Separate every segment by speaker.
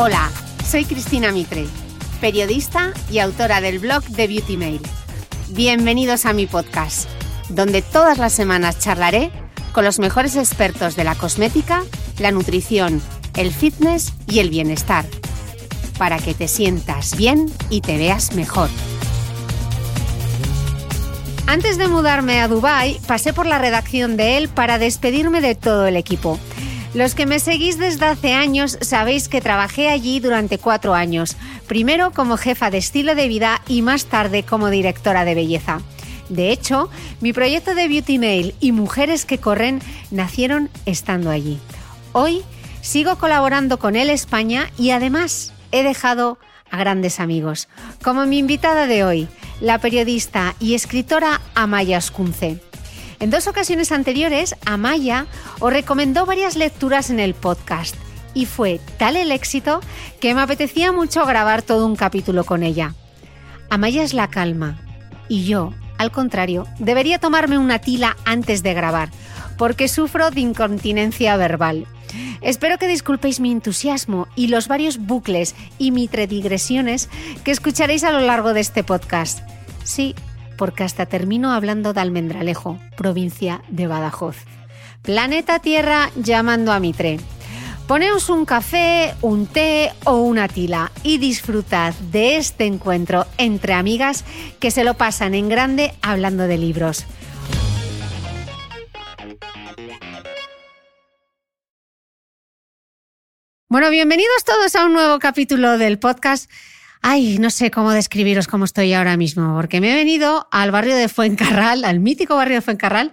Speaker 1: Hola, soy Cristina Mitre, periodista y autora del blog de Beauty Mail. Bienvenidos a mi podcast, donde todas las semanas charlaré con los mejores expertos de la cosmética, la nutrición, el fitness y el bienestar, para que te sientas bien y te veas mejor. Antes de mudarme a Dubai, pasé por la redacción de él para despedirme de todo el equipo. Los que me seguís desde hace años sabéis que trabajé allí durante cuatro años, primero como jefa de estilo de vida y más tarde como directora de belleza. De hecho, mi proyecto de Beauty Mail y Mujeres que Corren nacieron estando allí. Hoy sigo colaborando con él España y además he dejado a grandes amigos, como mi invitada de hoy, la periodista y escritora Amaya Ascunce. En dos ocasiones anteriores, Amaya os recomendó varias lecturas en el podcast y fue tal el éxito que me apetecía mucho grabar todo un capítulo con ella. Amaya es la calma y yo, al contrario, debería tomarme una tila antes de grabar porque sufro de incontinencia verbal. Espero que disculpéis mi entusiasmo y los varios bucles y mitredigresiones que escucharéis a lo largo de este podcast. Sí, porque hasta termino hablando de Almendralejo, provincia de Badajoz. Planeta Tierra llamando a Mitre. Poneos un café, un té o una tila y disfrutad de este encuentro entre amigas que se lo pasan en grande hablando de libros. Bueno, bienvenidos todos a un nuevo capítulo del podcast Ay, no sé cómo describiros cómo estoy ahora mismo, porque me he venido al barrio de Fuencarral, al mítico barrio de Fuencarral,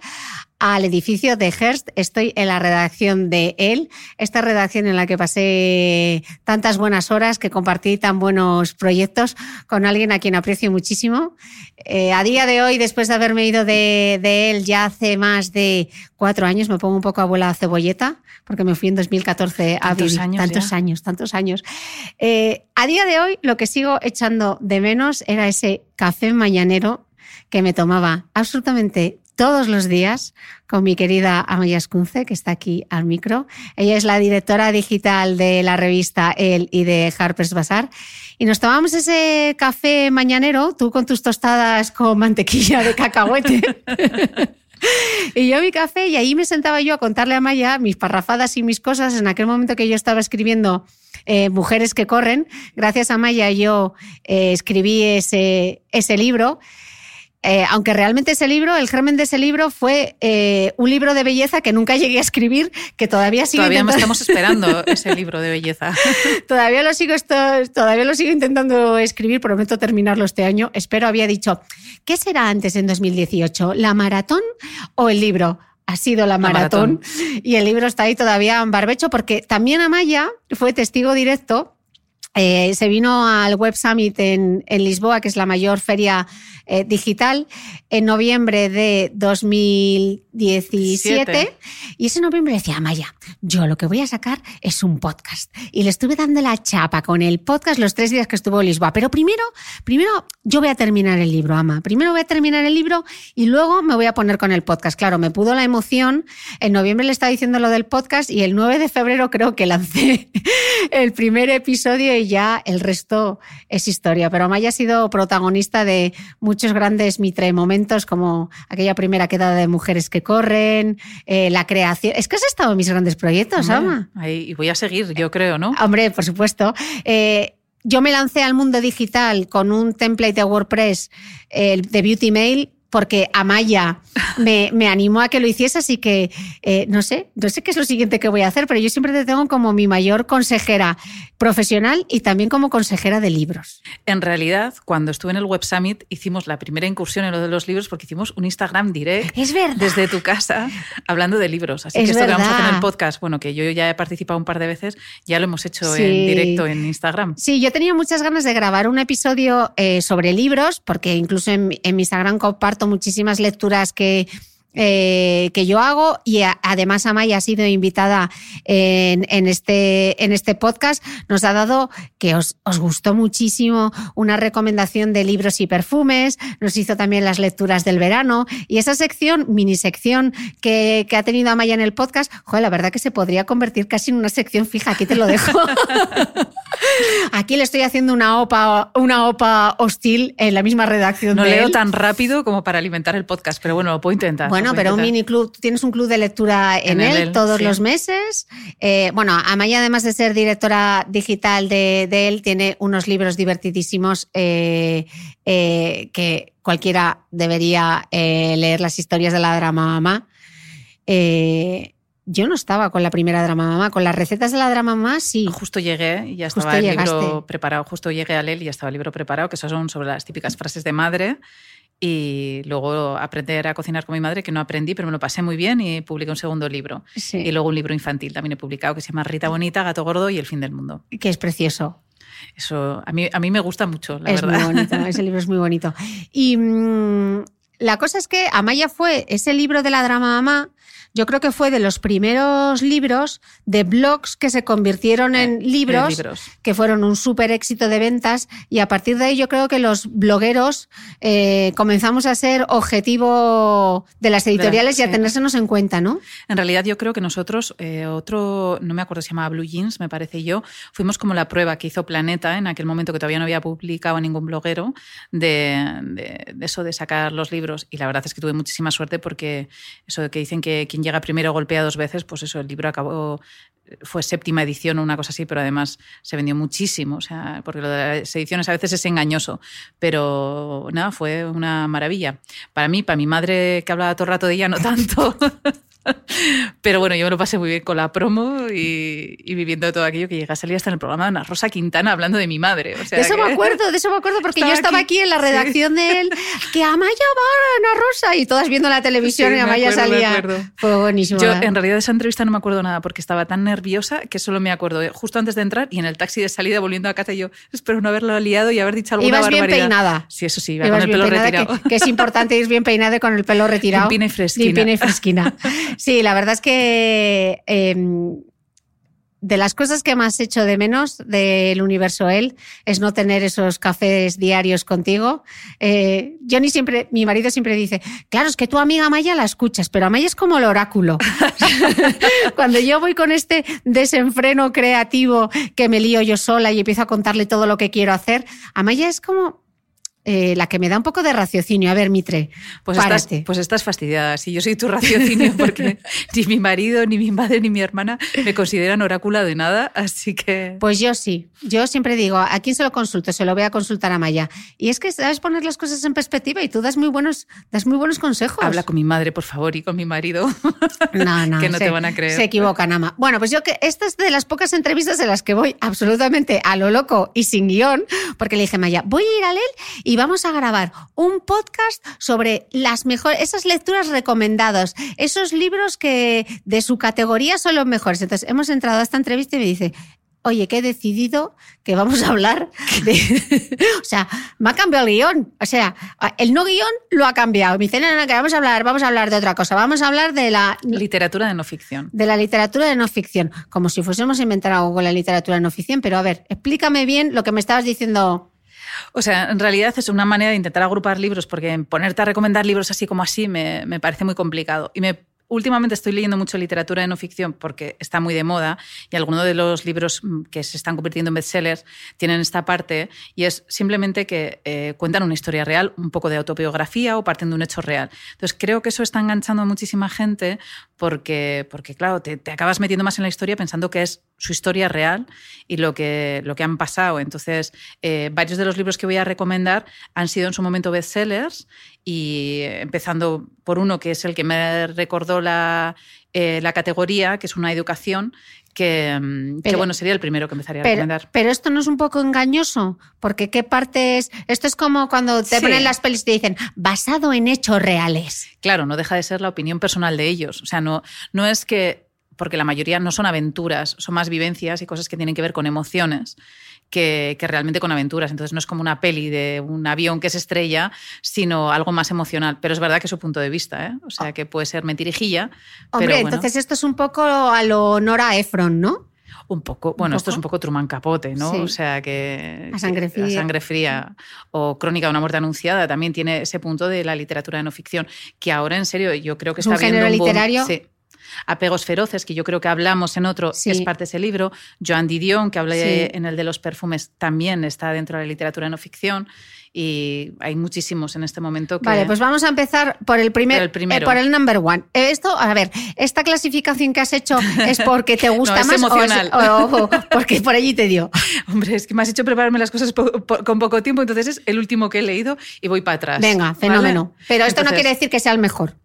Speaker 1: al edificio de Hearst. Estoy en la redacción de él, esta redacción en la que pasé tantas buenas horas, que compartí tan buenos proyectos con alguien a quien aprecio muchísimo. Eh, a día de hoy, después de haberme ido de, de, él ya hace más de cuatro años, me pongo un poco abuela cebolleta, porque me fui en 2014 a vivir.
Speaker 2: Años
Speaker 1: tantos
Speaker 2: ya.
Speaker 1: años, tantos años. Eh, a día de hoy, lo que sigo echando de menos era ese café mañanero que me tomaba absolutamente todos los días con mi querida Amaya Escunce, que está aquí al micro. Ella es la directora digital de la revista El y de Harper's Bazaar. Y nos tomamos ese café mañanero, tú con tus tostadas con mantequilla de cacahuete. Y yo mi café, y ahí me sentaba yo a contarle a Maya mis parrafadas y mis cosas en aquel momento que yo estaba escribiendo eh, Mujeres que corren. Gracias a Maya yo eh, escribí ese, ese libro. Eh, aunque realmente ese libro, el germen de ese libro fue eh, un libro de belleza que nunca llegué a escribir, que todavía sigo
Speaker 2: Todavía
Speaker 1: intentando...
Speaker 2: estamos esperando ese libro de belleza.
Speaker 1: todavía lo sigo esto, todavía lo sigo intentando escribir, prometo terminarlo este año. Espero había dicho, ¿qué será antes en 2018? ¿La maratón o el libro? ha sido la maratón, y el libro está ahí todavía en barbecho porque también Amaya fue testigo directo. Eh, se vino al Web Summit en, en Lisboa, que es la mayor feria eh, digital en noviembre de 2017 y ese noviembre decía, Maya, yo lo que voy a sacar es un podcast. Y le estuve dando la chapa con el podcast los tres días que estuvo en Lisboa. Pero primero, primero yo voy a terminar el libro, Ama. Primero voy a terminar el libro y luego me voy a poner con el podcast. Claro, me pudo la emoción. En noviembre le estaba diciendo lo del podcast y el 9 de febrero creo que lancé el primer episodio y ya el resto es historia. Pero Maya ha sido protagonista de muchos grandes mitre momentos como aquella primera quedada de mujeres que corren, eh, la creación. Es que has estado en mis grandes proyectos, Ama.
Speaker 2: y voy a seguir, yo creo, ¿no?
Speaker 1: Hombre, por supuesto. Eh, yo me lancé al mundo digital con un template de WordPress eh, de Beauty Mail porque Amaya me, me animó a que lo hiciese, así que eh, no sé, no sé qué es lo siguiente que voy a hacer, pero yo siempre te tengo como mi mayor consejera profesional y también como consejera de libros.
Speaker 2: En realidad, cuando estuve en el Web Summit, hicimos la primera incursión en lo de los libros porque hicimos un Instagram direct
Speaker 1: es verdad.
Speaker 2: desde tu casa hablando de libros. Así que esto que vamos a hacer en el podcast, bueno, que yo ya he participado un par de veces, ya lo hemos hecho en directo en Instagram.
Speaker 1: Sí, yo tenía muchas ganas de grabar un episodio eh, sobre libros, porque incluso en, en mi Instagram comparto muchísimas lecturas que, eh, que yo hago y además Amaya ha sido invitada en, en, este, en este podcast. Nos ha dado que os, os, gustó muchísimo una recomendación de libros y perfumes, nos hizo también las lecturas del verano y esa sección, mini sección que, que ha tenido Amaya en el podcast, joder, la verdad que se podría convertir casi en una sección fija, aquí te lo dejo. Aquí le estoy haciendo una OPA, una OPA hostil en la misma redacción.
Speaker 2: No leo
Speaker 1: él.
Speaker 2: tan rápido como para alimentar el podcast, pero bueno, lo puedo intentar.
Speaker 1: Bueno, pero un mini club, tienes un club de lectura en, en él, él, todos sí. los meses. Eh, bueno, Amaya, además de ser directora digital de, de él, tiene unos libros divertidísimos eh, eh, que cualquiera debería leer las historias de la drama mamá. Yo no estaba con la primera drama mamá, con las recetas de la drama mamá sí.
Speaker 2: Justo llegué y ya estaba justo el llegaste. libro preparado, justo llegué a él y ya estaba el libro preparado, que esos son sobre las típicas frases de madre y luego aprender a cocinar con mi madre, que no aprendí, pero me lo pasé muy bien y publiqué un segundo libro.
Speaker 1: Sí.
Speaker 2: Y luego un libro infantil también he publicado que se llama Rita Bonita, Gato Gordo y El fin del mundo.
Speaker 1: Que es precioso.
Speaker 2: Eso a mí, a mí me gusta mucho, la
Speaker 1: es
Speaker 2: verdad.
Speaker 1: Muy bonito, ese libro es muy bonito. Y mmm, la cosa es que Amaya fue ese libro de la drama mamá yo creo que fue de los primeros libros de blogs que se convirtieron en libros,
Speaker 2: en libros.
Speaker 1: que fueron un súper éxito de ventas y a partir de ahí yo creo que los blogueros eh, comenzamos a ser objetivo de las editoriales y a tenérsenos en cuenta, ¿no?
Speaker 2: En realidad yo creo que nosotros, eh, otro, no me acuerdo si se llamaba Blue Jeans, me parece yo, fuimos como la prueba que hizo Planeta en aquel momento que todavía no había publicado ningún bloguero de, de, de eso de sacar los libros y la verdad es que tuve muchísima suerte porque eso de que dicen que quien llega primero golpea dos veces, pues eso, el libro acabó, fue séptima edición o una cosa así, pero además se vendió muchísimo, o sea, porque lo de las ediciones a veces es engañoso, pero nada, fue una maravilla. Para mí, para mi madre que hablaba todo el rato de ella, no tanto. Pero bueno, yo me lo pasé muy bien con la promo y, y, viviendo todo aquello que llega a salir hasta en el programa de Ana Rosa Quintana hablando de mi madre. O sea
Speaker 1: de eso
Speaker 2: que...
Speaker 1: me acuerdo, de eso me acuerdo, porque estaba yo estaba aquí, aquí en la redacción sí. de él, que Amaya va a Ana Rosa y todas viendo la televisión sí, y Amaya
Speaker 2: acuerdo,
Speaker 1: salía. Fue buenísimo.
Speaker 2: Yo en realidad de esa entrevista no me acuerdo nada porque estaba tan nerviosa que solo me acuerdo justo antes de entrar y en el taxi de salida volviendo a casa yo espero no haberlo liado y haber dicho alguna
Speaker 1: Ibas
Speaker 2: barbaridad.
Speaker 1: bien peinada.
Speaker 2: Sí, eso sí, iba Ibas con el pelo retirado.
Speaker 1: Que, que, es importante ir bien peinada con el pelo retirado.
Speaker 2: Limpina y fresquina.
Speaker 1: Limpina y fresquina. Sí, la verdad es que eh, de las cosas que más hecho de menos del universo él es no tener esos cafés diarios contigo. Eh, Johnny siempre, mi marido siempre dice, claro, es que tu amiga Maya la escuchas, pero Maya es como el oráculo. Cuando yo voy con este desenfreno creativo que me lío yo sola y empiezo a contarle todo lo que quiero hacer, Amaya es como eh, la que me da un poco de raciocinio. A ver, Mitre,
Speaker 2: pues estás, pues estás fastidiada. Si yo soy tu raciocinio, porque ni mi marido, ni mi madre, ni mi hermana me consideran orácula de nada, así que...
Speaker 1: Pues yo sí. Yo siempre digo, ¿a quién se lo consulto? Se lo voy a consultar a Maya. Y es que sabes poner las cosas en perspectiva y tú das muy buenos, das muy buenos consejos.
Speaker 2: Habla con mi madre, por favor, y con mi marido.
Speaker 1: No, no.
Speaker 2: que no
Speaker 1: se,
Speaker 2: te van a creer.
Speaker 1: Se equivocan, Ama. Bueno, pues yo que esta es de las pocas entrevistas en las que voy absolutamente a lo loco y sin guion, porque le dije a Maya, voy a ir a él y y vamos a grabar un podcast sobre las mejores, esas lecturas recomendadas, esos libros que de su categoría son los mejores. Entonces, hemos entrado a esta entrevista y me dice, oye, que he decidido que vamos a hablar de... o sea, me ha cambiado el guion. O sea, el no guion lo ha cambiado. Me dice, no, no, que vamos a hablar, vamos a hablar de otra cosa. Vamos a hablar de la...
Speaker 2: Literatura de no ficción.
Speaker 1: De la literatura de no ficción. Como si fuésemos a inventar algo con la literatura de no ficción. Pero a ver, explícame bien lo que me estabas diciendo...
Speaker 2: O sea, en realidad es una manera de intentar agrupar libros, porque ponerte a recomendar libros así como así me, me parece muy complicado. Y me últimamente estoy leyendo mucho literatura de no ficción porque está muy de moda y algunos de los libros mm, que se están convirtiendo en bestsellers tienen esta parte y es simplemente que eh, cuentan una historia real, un poco de autobiografía o parten de un hecho real. Entonces creo que eso está enganchando a muchísima gente porque, porque claro, te, acabas metiendo más en la historia pensando que es su historia real y lo que, lo que han pasado. Entonces, eh, varios de los libros que voy a recomendar han sido en su momento bestsellers y empezando por uno que es el que me recordó la, eh, la categoría, que es una educación, que, mm, bueno, sería el primero que empezaría a recomendar.
Speaker 1: Pero esto no es un poco engañoso, porque qué parte es... Esto es como cuando te ponen las pelis y te dicen, basado en hechos reales.
Speaker 2: Claro, no deja de ser la opinión personal de ellos. O sea, no, no es que porque la mayoría no son aventuras, son más vivencias y cosas que tienen que ver con emociones que, realmente con aventuras. Entonces no es como una peli de un avión que se estrella, sino algo más emocional. Pero es verdad que es su punto de vista, ¿eh? O sea, que puede ser mentirijilla.
Speaker 1: Hombre, entonces esto es un poco a lo Nora Ephron, ¿no?
Speaker 2: Un poco, bueno, esto es un poco Truman Capote, ¿no? O sea que.
Speaker 1: A sangre fría.
Speaker 2: sangre fría. O Crónica de una muerte anunciada también tiene ese punto de la literatura de no ficción, que ahora en serio yo creo que está
Speaker 1: un
Speaker 2: viendo
Speaker 1: un literario.
Speaker 2: Sí. Apegos feroces, que yo creo que hablamos en otro, es parte de ese libro. Joan Didion, que habla en el de los perfumes, también está dentro de la literatura no ficción. Y hay muchísimos en este momento que...
Speaker 1: Vale, pues vamos a empezar por el, primer,
Speaker 2: por el primero.
Speaker 1: Eh, por el number one. Esto, a ver, esta clasificación que has hecho es porque te gusta
Speaker 2: más
Speaker 1: emocional. O, porque por allí te dio.
Speaker 2: Hombre, es que me has hecho prepararme las cosas con poco tiempo, entonces es el último que he leído y voy para atrás.
Speaker 1: Venga, fenómeno. Pero esto no quiere decir que sea el mejor.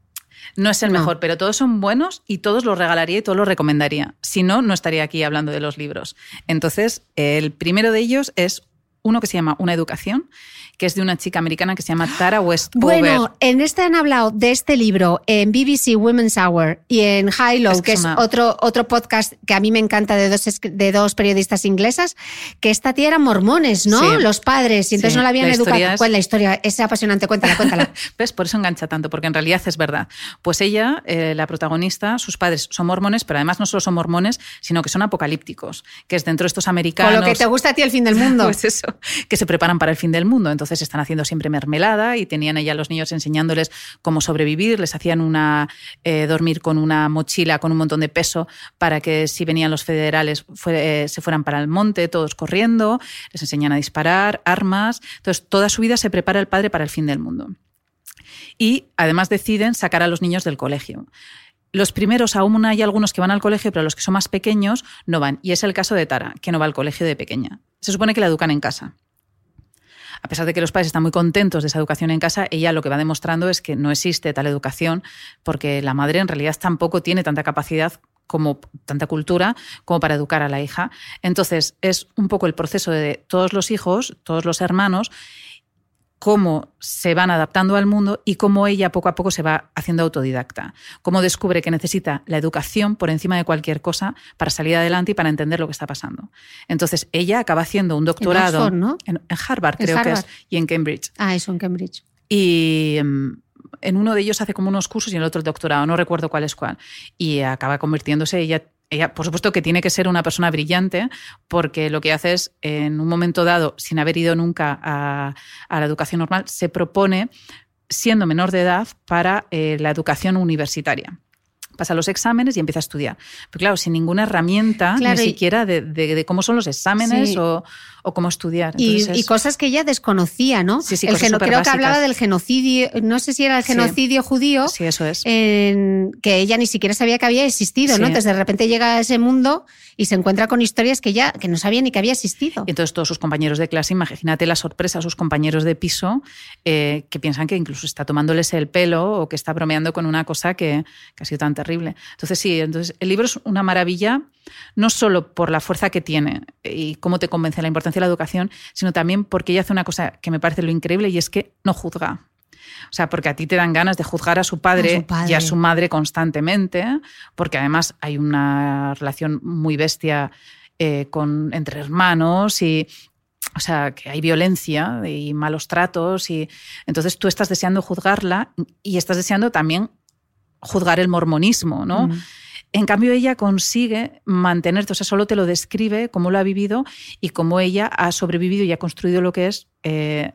Speaker 2: No es el mejor, pero todos son buenos y todos los regalaría y todos los recomendaría. Si no, no estaría aquí hablando de los libros. Entonces, el primero de ellos es uno que se llama Una educación, que es de una chica americana que se llama Tara Westover.
Speaker 1: Bueno, en este han hablado de este libro en BBC Women's Hour y en High Low, que, es, otro, otro podcast que a mí me encanta de dos, de dos periodistas inglesas, que esta tía eran mormones, ¿no? Los padres, y entonces no la habían educado. ¿Cuál es la historia? Es apasionante, cuéntala, cuéntala.
Speaker 2: ¿Ves? Por eso engancha tanto, porque en realidad es verdad. Pues ella, eh, la protagonista, sus padres son mormones, pero además no solo son mormones, sino que son apocalípticos, que es dentro de estos americanos...
Speaker 1: Con lo que te gusta a ti el fin del mundo.
Speaker 2: pues eso, que se preparan para el fin del mundo. Entonces están haciendo siempre mermelada y tenían allá los niños enseñándoles cómo sobrevivir, les hacían una eh, dormir con una mochila con un montón de peso para que si venían los federales eh, se fueran para el monte, todos corriendo, les enseñan a disparar, armas. Entonces, toda su vida se prepara el padre para el fin del mundo. Y además deciden sacar a los niños del colegio. Los primeros aún hay algunos que van al colegio, pero los que son más pequeños no van. Y es el caso de Tara, que no va al colegio de pequeña. Se supone que la educan en casa a pesar de que los padres están muy contentos de esa educación en casa, ella lo que va demostrando es que no existe tal educación porque la madre en realidad tampoco tiene tanta capacidad como tanta cultura como para educar a la hija. Entonces, es un poco el proceso de todos los hijos, todos los hermanos, cómo se van adaptando al mundo y cómo ella poco a poco se va haciendo autodidacta, cómo descubre que necesita la educación por encima de cualquier cosa para salir adelante y para entender lo que está pasando. Entonces ella acaba haciendo un doctorado en, Harvard, creo que es, y en Cambridge.
Speaker 1: Ah, eso en Cambridge.
Speaker 2: Y em, en uno de ellos hace como unos cursos y en el otro el doctorado, no recuerdo cuál es cuál. Y acaba convirtiéndose, ella ella, por supuesto que tiene que ser una persona brillante, porque lo que hace es, en un momento dado, sin haber ido nunca a, la educación normal, se propone, siendo menor de edad, para eh, la educación universitaria pasa los exámenes y empieza a estudiar. Pero claro, sin ninguna herramienta, ni siquiera de, cómo son los exámenes o, cómo estudiar.
Speaker 1: y, cosas que ella desconocía, ¿no?
Speaker 2: Sí, sí,
Speaker 1: el
Speaker 2: creo
Speaker 1: que hablaba del genocidio, no sé si era el genocidio judío.
Speaker 2: Sí, eso es.
Speaker 1: que ella ni siquiera sabía que había existido, ¿no? Entonces de repente llega a ese mundo y se encuentra con historias que ya que no sabía ni que había existido.
Speaker 2: Y entonces todos sus compañeros de clase, imagínate la sorpresa a sus compañeros de piso eh, que piensan que incluso está tomándoles el pelo o que está bromeando con una cosa que, que ha sido tan terrible terrible. Entonces sí, entonces el libro es una maravilla, no solo por la fuerza que tiene y cómo te convence la importancia de la educación, sino también porque ella hace una cosa que me parece lo increíble y es que no juzga. O sea, porque a ti te dan ganas de juzgar a su padre, y a su madre constantemente, porque además hay una relación muy bestia eh, con, entre hermanos y o sea, que hay violencia y malos tratos y entonces tú estás deseando juzgarla y estás deseando también juzgar el mormonismo, ¿no? En cambio, ella consigue mantenerte, o sea, solo te lo describe cómo lo ha vivido y cómo ella ha sobrevivido y ha construido lo que es eh,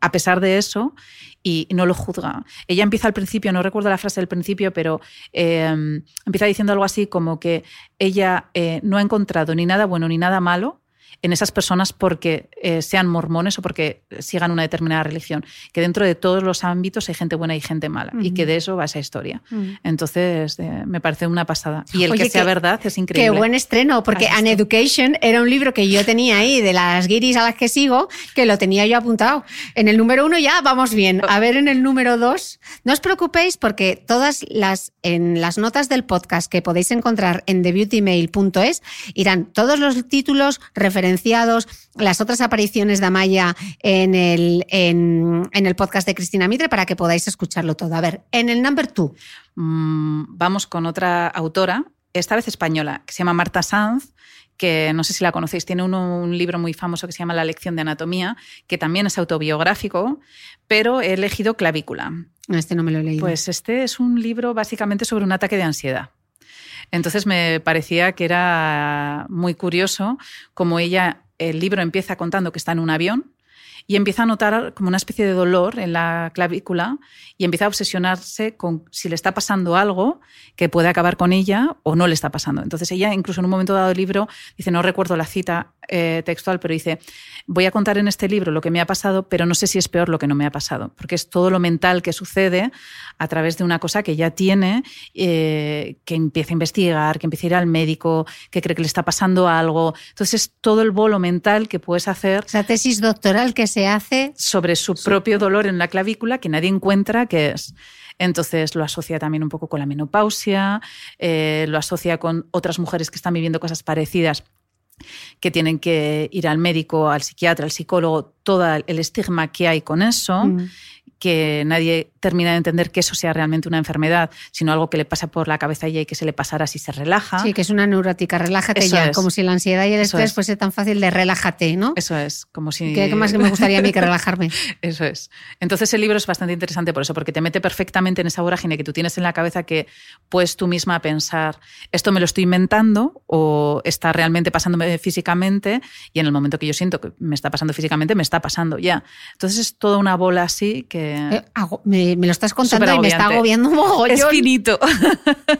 Speaker 2: a pesar de eso y no lo juzga. Ella empieza al principio, no recuerdo la frase del principio, pero eh, empieza diciendo algo así como que ella eh, no ha encontrado ni nada bueno ni nada malo en esas personas porque eh, sean mormones o porque sigan una determinada religión. Que dentro de todos los ámbitos hay gente buena y gente mala. Y que de eso va esa historia. Entonces, eh, me parece una pasada. Y el que sea verdad es increíble.
Speaker 1: Qué buen estreno, porque An Education era un libro que yo tenía ahí de las guiris a las que sigo, que lo tenía yo apuntado. En el número uno ya vamos bien. A ver, en el número dos, no os preocupéis porque todas las, en las notas del podcast que podéis encontrar en thebeautymail.es irán todos los títulos, referencias las otras apariciones de Amaya en el, en, el podcast de Cristina Mitre para que podáis escucharlo todo. A ver, en el number two.
Speaker 2: Mm, vamos con otra autora, esta vez española, que se llama Marta Sanz, que no sé si la conocéis, tiene un libro muy famoso que se llama La lección de anatomía, que también es autobiográfico, pero he elegido Clavícula.
Speaker 1: Este no me lo he leído.
Speaker 2: Pues este es un libro básicamente sobre un ataque de ansiedad. Entonces me parecía que era muy curioso como ella, el libro empieza contando que está en un avión y empieza a notar como una especie de dolor en la clavícula y empieza a obsesionarse con si le está pasando algo que puede acabar con ella o no le está pasando. Entonces ella incluso en un momento dado del libro dice, no recuerdo la cita eh, textual, pero dice, voy a contar en este libro lo que me ha pasado, pero no sé si es peor lo que no me ha pasado, porque es todo lo mental que sucede a través de una cosa que ya tiene, eh, que empieza a investigar, que empieza a ir al médico, que cree que le está pasando algo. Entonces es todo el bolo mental que puedes hacer.
Speaker 1: Esa tesis doctoral que se hace
Speaker 2: sobre su propio dolor en la clavícula que nadie encuentra que es. Entonces lo asocia también un poco con la menopausia, eh, lo asocia con otras mujeres que están viviendo cosas parecidas que tienen que ir al médico, al psiquiatra, al psicólogo, todo el estigma que hay con eso. Mm que nadie termina de entender que eso sea realmente una enfermedad, sino algo que le pasa por la cabeza y que se le pasara si se relaja.
Speaker 1: Sí, que es una neurótica, relájate ya, como si la ansiedad y el estrés fuese tan fácil de relájate, ¿no?
Speaker 2: Eso es, como si...
Speaker 1: ¿Qué, más que me gustaría a mí que relajarme?
Speaker 2: eso es. Entonces el libro es bastante interesante por eso, porque te mete perfectamente en esa vorágine que tú tienes en la cabeza que puedes tú misma pensar, esto me lo estoy inventando o está realmente pasándome físicamente y en el momento que yo siento que me está pasando físicamente, me está pasando ya. Entonces es toda una bola así que
Speaker 1: eh, me, lo estás contando y me está agobiando un mogollón.
Speaker 2: Es finito.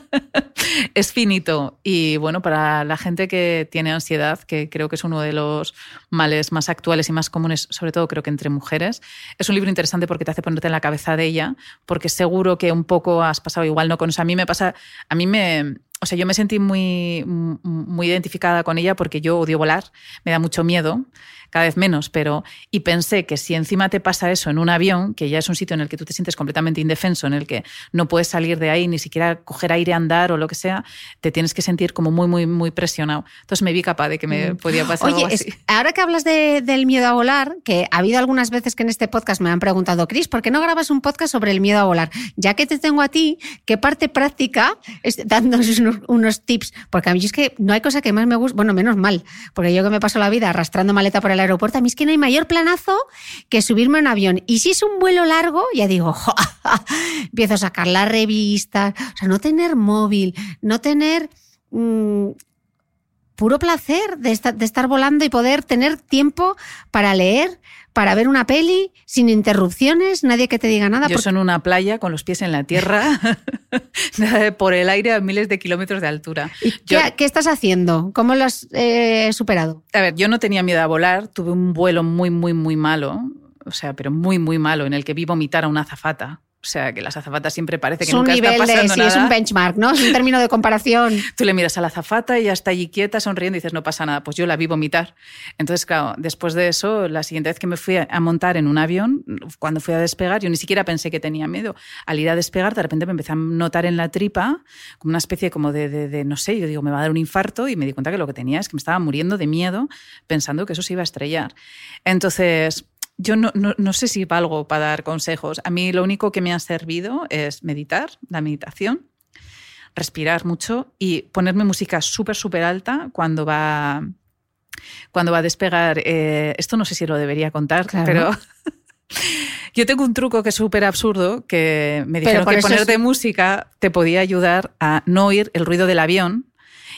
Speaker 2: es finito. Y bueno, para la gente que tiene ansiedad, que creo que es uno de los males más actuales y más comunes, sobre todo creo que entre mujeres, es un libro interesante porque te hace ponerte en la cabeza de ella, porque seguro que un poco has pasado igual, ¿no? Con eso. A mí me pasa, a mí me o sea, yo me sentí muy, muy identificada con ella porque yo odio volar, me da mucho miedo cada vez menos, pero y pensé que si encima te pasa eso en un avión, que ya es un sitio en el que tú te sientes completamente indefenso, en el que no puedes salir de ahí, ni siquiera coger aire, andar o lo que sea, te tienes que sentir como muy, muy, muy presionado. Entonces me vi capaz de que me mm. podía pasar algo así.
Speaker 1: ahora que hablas del miedo a volar, que ha habido algunas veces que en este podcast me han preguntado, Cris, ¿por qué no grabas un podcast sobre el miedo a volar? Ya que te tengo a ti, ¿qué parte práctica, dándonos unos, tips? Porque a mí es que no hay cosa que más me guste, bueno, menos mal, porque yo que me paso la vida arrastrando maleta por el aeropuerto, a mí es que no hay mayor planazo que subirme a un avión. Y si es un vuelo largo, ya digo, empiezo a sacar las revistas, o sea, no tener móvil, no tener... Mm, puro placer de estar, volando y poder tener tiempo para leer, para ver una peli sin interrupciones, nadie que te diga nada.
Speaker 2: Yo soy en una playa con los pies en la tierra, por el aire a miles de kilómetros de altura.
Speaker 1: qué, estás haciendo? ¿Cómo lo has eh, superado?
Speaker 2: A ver, yo no tenía miedo a volar, tuve un vuelo muy, muy, muy malo, o sea, pero muy, muy malo, en el que vi vomitar a una azafata O sea, que las azafatas siempre parece que
Speaker 1: es un
Speaker 2: nunca está
Speaker 1: de,
Speaker 2: pasando
Speaker 1: sí,
Speaker 2: nada.
Speaker 1: es un benchmark, ¿no? Es un término de comparación.
Speaker 2: Tú le miras a la azafata y ya está allí quieta, sonriendo y dices, no pasa nada. Pues yo la vi vomitar. Entonces, claro, después de eso, la siguiente vez que me fui a montar en un avión, cuando fui a despegar, yo ni siquiera pensé que tenía miedo. Al ir a despegar, de repente me empecé a notar en la tripa como una especie como de, de, de no sé, yo digo, me va a dar un infarto y me di cuenta que lo que tenía es que me estaba muriendo de miedo pensando que eso se iba a estrellar. Entonces, yo no, no, no, sé si valgo para dar consejos. A mí lo único que me ha servido es meditar, la meditación, respirar mucho y ponerme música súper, súper alta cuando va, cuando va a despegar. Eh, esto no sé si lo debería contar, claro. pero... Yo tengo un truco que es súper absurdo, que me dijeron que ponerte es... música te podía ayudar a no oír el ruido del avión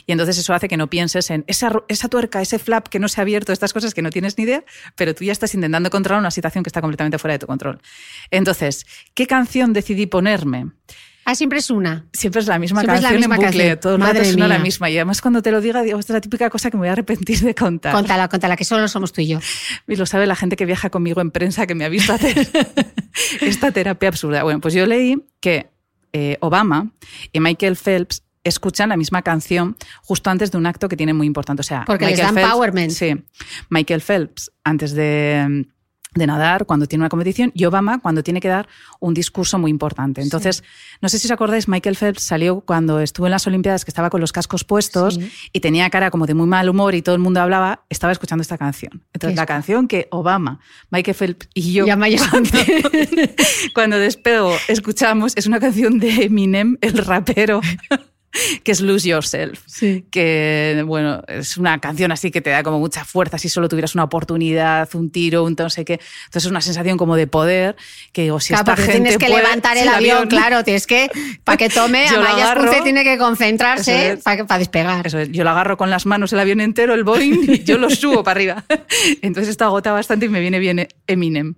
Speaker 2: y entonces eso hace que no pienses en esa, esa tuerca, ese flap que no se ha abierto, estas cosas que no tienes ni idea, pero tú ya estás intentando controlar una situación que está completamente fuera de tu control. Entonces, ¿qué canción decidí ponerme?
Speaker 1: Ah, siempre es una.
Speaker 2: Siempre es la misma
Speaker 1: siempre
Speaker 2: canción
Speaker 1: es la misma
Speaker 2: en bucle,
Speaker 1: canción.
Speaker 2: todo el
Speaker 1: Madre
Speaker 2: rato suena
Speaker 1: mía.
Speaker 2: la misma. Y además cuando te lo diga, digo, esta es la típica cosa que me voy a arrepentir de contar.
Speaker 1: Contala, contala, que solo somos tú y yo.
Speaker 2: Y lo sabe la gente que viaja conmigo en prensa, que me ha visto hacer esta terapia absurda. Bueno, pues yo leí que eh, Obama y Michael Phelps escuchan la misma canción justo antes de un acto que tiene muy importante. O sea,
Speaker 1: Porque
Speaker 2: Michael
Speaker 1: les dan
Speaker 2: Phelps,
Speaker 1: empowerment.
Speaker 2: Sí. Michael Phelps, antes de, de, nadar, cuando tiene una competición, y Obama, cuando tiene que dar un discurso muy importante. Entonces, sí. no sé si os acordáis, Michael Phelps salió cuando estuvo en las Olimpiadas, que estaba con los cascos puestos
Speaker 1: Sí.
Speaker 2: y tenía cara como de muy mal humor y todo el mundo hablaba, estaba escuchando esta canción. Entonces, la canción que Obama, Michael Phelps y yo,
Speaker 1: Ya me
Speaker 2: cuando, cuando despego, escuchamos, es una canción de Eminem, el rapero que es Lose Yourself.
Speaker 1: Sí.
Speaker 2: Que, bueno, es una canción así que te da como mucha fuerza si solo tuvieras una oportunidad, un tiro, un no sé qué. Entonces es una sensación como de poder que digo, si
Speaker 1: Claro,
Speaker 2: esta gente
Speaker 1: tienes que
Speaker 2: puede,
Speaker 1: levantar el avión, claro, tienes que, para que tome, Amaya. Escunce tiene que concentrarse
Speaker 2: Eso es.
Speaker 1: para, para despegar.
Speaker 2: Eso es, yo lo agarro con las manos el avión entero, el Boeing, y yo lo subo para arriba. Entonces está agota bastante y me viene bien Eminem.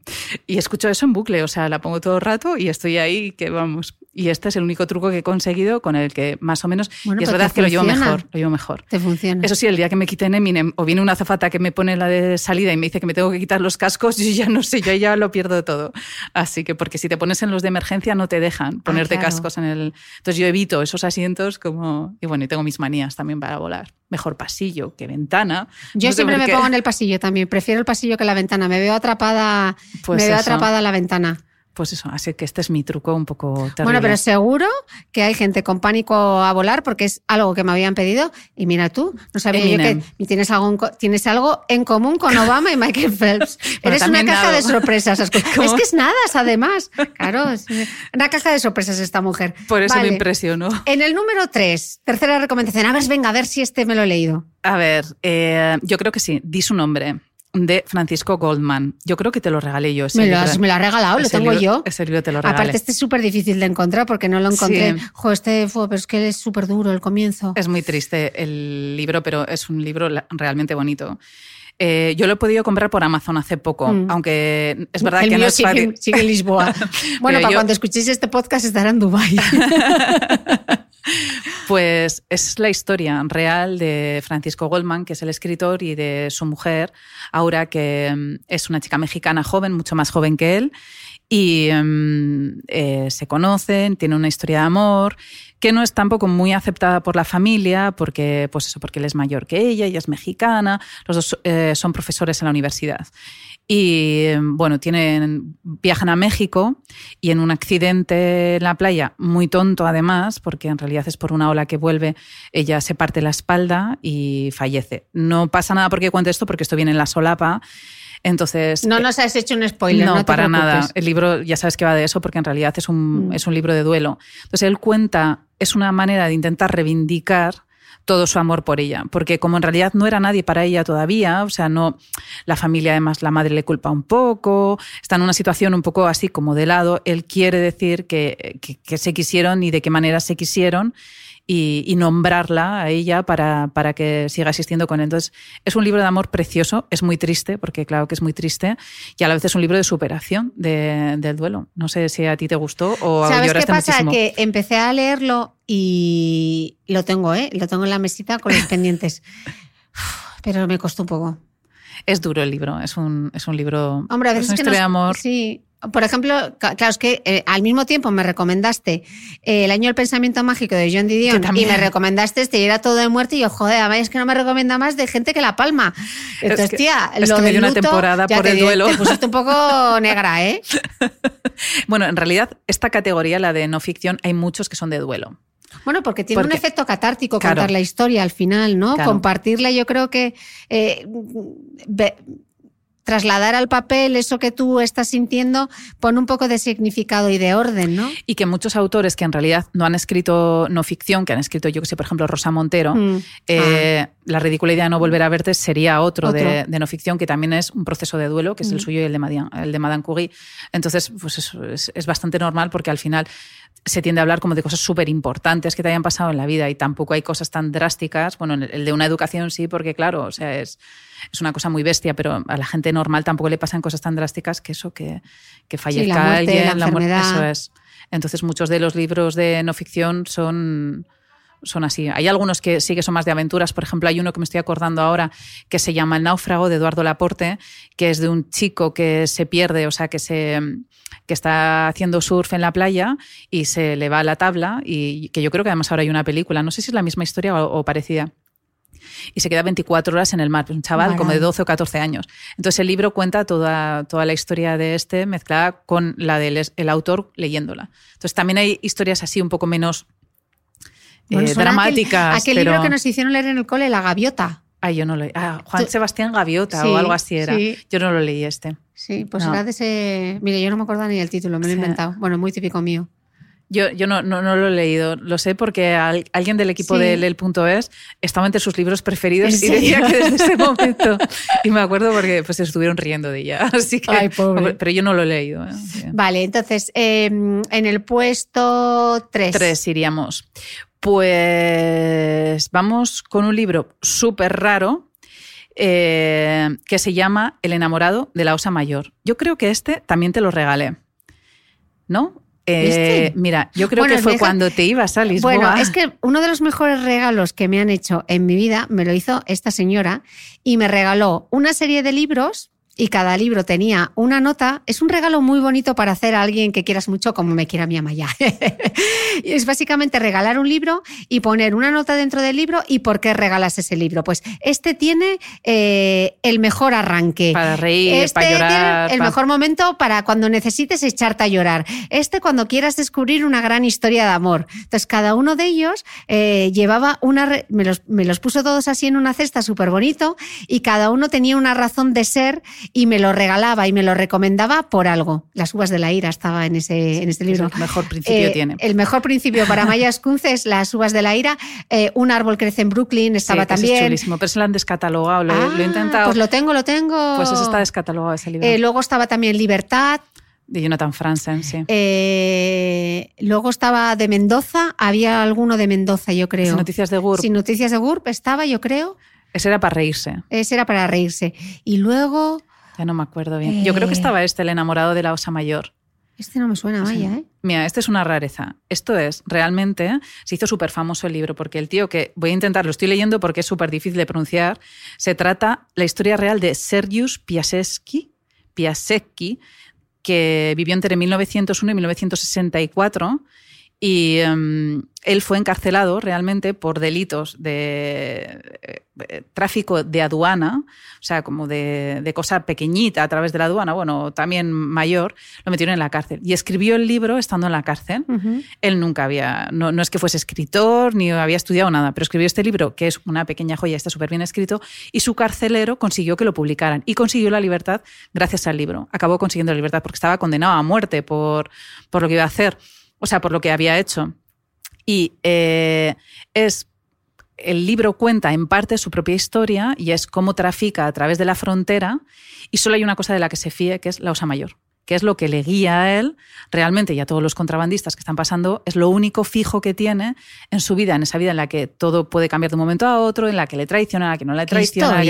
Speaker 2: Y escucho eso en bucle, o sea, la pongo todo el rato y estoy ahí que vamos. Y este es el único truco que he conseguido con el que más o menos.
Speaker 1: Bueno,
Speaker 2: y es verdad que lo llevo mejor, lo llevo mejor.
Speaker 1: Te funciona.
Speaker 2: Eso sí, el día que me quiten Eminem o viene una azafata que me pone la de salida y me dice que me tengo que quitar los cascos, yo ya no sé, yo ya lo pierdo todo. Así que, porque si te pones en los de emergencia no te dejan ponerte
Speaker 1: Ah, claro.
Speaker 2: cascos en el. Entonces yo evito esos asientos como. Y bueno, y tengo mis manías también para volar. Mejor pasillo que ventana.
Speaker 1: Yo
Speaker 2: No
Speaker 1: siempre me
Speaker 2: qué.
Speaker 1: pongo en el pasillo también. Prefiero el pasillo que la ventana. Me veo atrapada,
Speaker 2: Pues
Speaker 1: me veo
Speaker 2: eso.
Speaker 1: atrapada en la ventana.
Speaker 2: Pues eso, así que este es mi truco un poco terrible.
Speaker 1: Bueno, pero seguro que hay gente con pánico a volar porque es algo que me habían pedido. Y mira tú, no sabía yo
Speaker 2: Eminem.
Speaker 1: que tienes algo, tienes algo en común con Obama y Michael Phelps. Eres una caja de sorpresas. Es que es nada, además. Claro, es una caja de sorpresas esta mujer.
Speaker 2: Por eso
Speaker 1: Vale.
Speaker 2: me impresionó.
Speaker 1: En el número 3, tercera recomendación. A ver, venga, a ver si este me lo he leído.
Speaker 2: A ver, eh, yo creo que sí. Di su nombre. De Francisco Goldman. Yo creo que te lo regalé yo. Ese
Speaker 1: Me lo,
Speaker 2: libro.
Speaker 1: has, me lo ha regalado, lo
Speaker 2: Ese
Speaker 1: tengo
Speaker 2: libro-
Speaker 1: yo.
Speaker 2: Ese libro te lo regalé.
Speaker 1: Aparte, este es súper difícil de encontrar porque no lo encontré.
Speaker 2: Sí.
Speaker 1: Jo, este fue, pero es que es súper duro el comienzo.
Speaker 2: Es muy triste el libro, pero es un libro realmente bonito. Eh, yo lo he podido comprar por Amazon hace poco,
Speaker 1: Mm.
Speaker 2: aunque es verdad
Speaker 1: el
Speaker 2: que
Speaker 1: mío
Speaker 2: no es
Speaker 1: sigue,
Speaker 2: fácil.
Speaker 1: sigue en Lisboa. bueno, para
Speaker 2: yo-
Speaker 1: cuando escuchéis este podcast estará en Dubái.
Speaker 2: Pues es la historia real de Francisco Goldman, que es el escritor, y de su mujer, Aura, que mm, es una chica mexicana joven, mucho más joven que él, y mm, eh, se conocen, tienen una historia de amor que no es tampoco muy aceptada por la familia, porque, pues eso, porque él es mayor que ella, ella es mexicana, los dos eh, son profesores en la universidad. Y bueno, tienen, viajan a México y en un accidente en la playa, muy tonto además, porque en realidad es por una ola que vuelve, ella se parte la espalda y fallece. No pasa nada porque cuente esto, porque esto viene en la solapa. Entonces,
Speaker 1: No nos has hecho un spoiler, no,
Speaker 2: no,
Speaker 1: te
Speaker 2: para
Speaker 1: preocupes.
Speaker 2: nada. El libro ya sabes que va de eso porque en realidad es un,
Speaker 1: Mm.
Speaker 2: es un libro de duelo. Entonces él cuenta, es una manera de intentar reivindicar todo su amor por ella, porque como en realidad no era nadie para ella todavía, o sea, no la familia además la madre le culpa un poco, está en una situación un poco así como de lado, él quiere decir que, que- que se quisieron y de qué manera se quisieron y, y nombrarla a ella para, para que siga existiendo con él. Entonces, es un libro de amor precioso, es muy triste, porque claro que es muy triste, y a la vez es un libro de superación de- del duelo. No sé si a ti te gustó o
Speaker 1: ¿Sabes qué
Speaker 2: lloraste
Speaker 1: pasa?
Speaker 2: muchísimo.
Speaker 1: Que empecé a leerlo y lo tengo, ¿eh? Lo tengo en la mesita con los pendientes. Pero me costó un poco.
Speaker 2: Es duro el libro, es un, es un libro.
Speaker 1: Hombre, a
Speaker 2: es
Speaker 1: veces
Speaker 2: una
Speaker 1: que
Speaker 2: historia
Speaker 1: nos-
Speaker 2: de amor.
Speaker 1: Sí. Por ejemplo, claro, es que eh, al mismo tiempo me recomendaste eh, El año del pensamiento mágico de John Didion y me recomendaste este y era todo de muerte y yo, joder, además es que no me recomienda más de gente que la palma. Entonces, tía,
Speaker 2: es
Speaker 1: lo
Speaker 2: que
Speaker 1: me
Speaker 2: dio una temporada por el duelo.
Speaker 1: Te pusiste un poco negra, ¿eh?
Speaker 2: bueno, en realidad, esta categoría, la de no ficción, hay muchos que son de duelo.
Speaker 1: Bueno, porque tiene un efecto catártico contar la historia al final, ¿no? Compartirla, yo creo que eh, trasladar al papel eso que tú estás sintiendo pone un poco de significado y de orden, ¿no?
Speaker 2: Y que muchos autores que en realidad no han escrito no ficción, que han escrito, yo que sé, por ejemplo, Rosa Montero, mm. eh, ah. La ridícula idea de no volver a verte sería otro, De, no ficción, que también es un proceso de duelo, que es el mm. suyo y el de, Madame, el de Madame Curie. Entonces, pues eso es, es bastante normal porque al final se tiende a hablar como de cosas súper importantes que te hayan pasado en la vida y tampoco hay cosas tan drásticas. Bueno, el de una educación sí, porque claro, o sea, es, es una cosa muy bestia, pero a la gente normal tampoco le pasan cosas tan drásticas que eso, que, que fallezca alguien,
Speaker 1: la, muerte,
Speaker 2: eso es. Entonces, muchos de los libros de no ficción son son así. Hay algunos que sí que son más de aventuras. Por ejemplo, hay uno que me estoy acordando ahora que se llama El náufrago de Eduardo Laporte, que es de un chico que se pierde, o sea, que se que está haciendo surf en la playa y se le va a la tabla y que yo creo que además ahora hay una película. No sé si es la misma historia o parecida y se queda 24 horas en el mar, un chaval como de 12 o 14 años. Entonces el libro cuenta toda, toda la historia de este mezclada con la del el autor leyéndola. Entonces también hay historias así un poco menos eh, dramáticas.
Speaker 1: Aquel, libro que nos hicieron leer en el cole, La Gaviota.
Speaker 2: Ah, yo no lo Ah, Juan Sebastián Gaviota o algo así era. Yo no lo leí este.
Speaker 1: Sí, pues era de ese. Mire, yo no me acuerdo ni del título, me lo he inventado. Bueno, muy típico mío.
Speaker 2: Yo, yo no, no, lo he leído, lo sé porque alguien del equipo de El Punto Es estaba entre sus libros preferidos y decía que desde ese momento. Y me acuerdo porque pues estuvieron riendo de ella. Así que, Pero yo no lo he leído. ¿eh?
Speaker 1: Vale, entonces, em, en el puesto 3.
Speaker 2: 3 iríamos. Pues vamos con un libro súper raro. Eh, que se llama El enamorado de la osa mayor. Yo creo que este también te lo regalé. ¿No? Eh, mira, yo creo que fue cuando te ibas a Lisboa.
Speaker 1: Bueno, es que uno de los mejores regalos que me han hecho en mi vida me lo hizo esta señora y me regaló una serie de libros y cada libro tenía una nota, es un regalo muy bonito para hacer a alguien que quieras mucho como me quiera mi amaya. es básicamente regalar un libro y poner una nota dentro del libro y por qué regalas ese libro. Pues este tiene eh, el mejor arranque.
Speaker 2: Para reír,
Speaker 1: este
Speaker 2: para llorar.
Speaker 1: el mejor momento para cuando necesites echarte a llorar. Este cuando quieras descubrir una gran historia de amor. Entonces cada uno de ellos eh, llevaba una... Me los, me los puso todos así en una cesta súper bonito y cada uno tenía una razón de ser y me lo regalaba y me lo recomendaba por algo. Las uvas de la ira estaba en ese, en este libro.
Speaker 2: el mejor principio
Speaker 1: eh,
Speaker 2: tiene.
Speaker 1: El mejor principio para Maya Escunce es Las uvas de la ira. Eh, un árbol crece en Brooklyn estaba también.
Speaker 2: Es chulísimo, pero se lo han descatalogado, lo, he ah, intentado.
Speaker 1: Pues lo tengo, lo tengo.
Speaker 2: Pues eso está descatalogado ese libro.
Speaker 1: Eh, luego estaba también Libertad.
Speaker 2: De Jonathan Franzen, sí.
Speaker 1: luego estaba de Mendoza, había alguno de Mendoza, yo creo.
Speaker 2: Sin noticias de GURB.
Speaker 1: Sin noticias de GURB estaba, yo creo.
Speaker 2: Ese era para reírse.
Speaker 1: Ese era para reírse. Y luego
Speaker 2: ya no me acuerdo bien. Yo creo que eh. estaba este, el enamorado de la osa mayor.
Speaker 1: Este no me suena, vaya, ¿eh?
Speaker 2: Mira, este es una rareza. Esto es, realmente, se hizo súper famoso el libro, porque el tío que, voy a intentar, lo estoy leyendo porque es súper difícil de pronunciar, se trata la historia real de Sergius Piasecki, Piasecki que vivió entre 1901 y 1964 y em, él fue encarcelado realmente por delitos de eh, tráfico de aduana, o sea, como de, cosa pequeñita a través de la aduana, bueno, también mayor, lo metieron en la cárcel. Y escribió el libro estando en la cárcel. Él nunca había, no, no, es que fuese escritor ni había estudiado nada, pero escribió este libro, que es una pequeña joya, está súper bien escrito, y su carcelero consiguió que lo publicaran y consiguió la libertad gracias al libro. Acabó consiguiendo la libertad porque estaba condenado a muerte por, por lo que iba a hacer o sea, por lo que había hecho. Y eh, es el libro cuenta en parte su propia historia y es cómo trafica a través de la frontera y solo hay una cosa de la que se fíe, que es la osa mayor que es lo que le guía a él realmente y a todos los contrabandistas que están pasando, es lo único fijo que tiene en su vida, en esa vida en la que todo puede cambiar de un momento a otro, en la que le traiciona, en la que no le traiciona.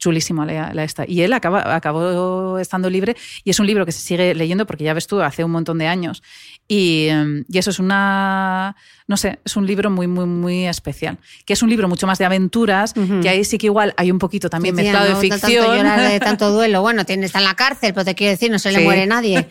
Speaker 2: Chulísimo la, la esta. Y él acaba, acabó estando libre y es un libro que se sigue leyendo porque ya ves tú, hace un montón de años. Y, em, y, eso es una, no sé, es un libro muy, muy, muy especial. Que es un libro mucho más de aventuras, que ahí sí que igual hay un poquito también mezclado de ficción.
Speaker 1: Tanto llorar de tanto duelo. Bueno, tiene, está en la cárcel, pero te quiero decir, no se le muere nadie.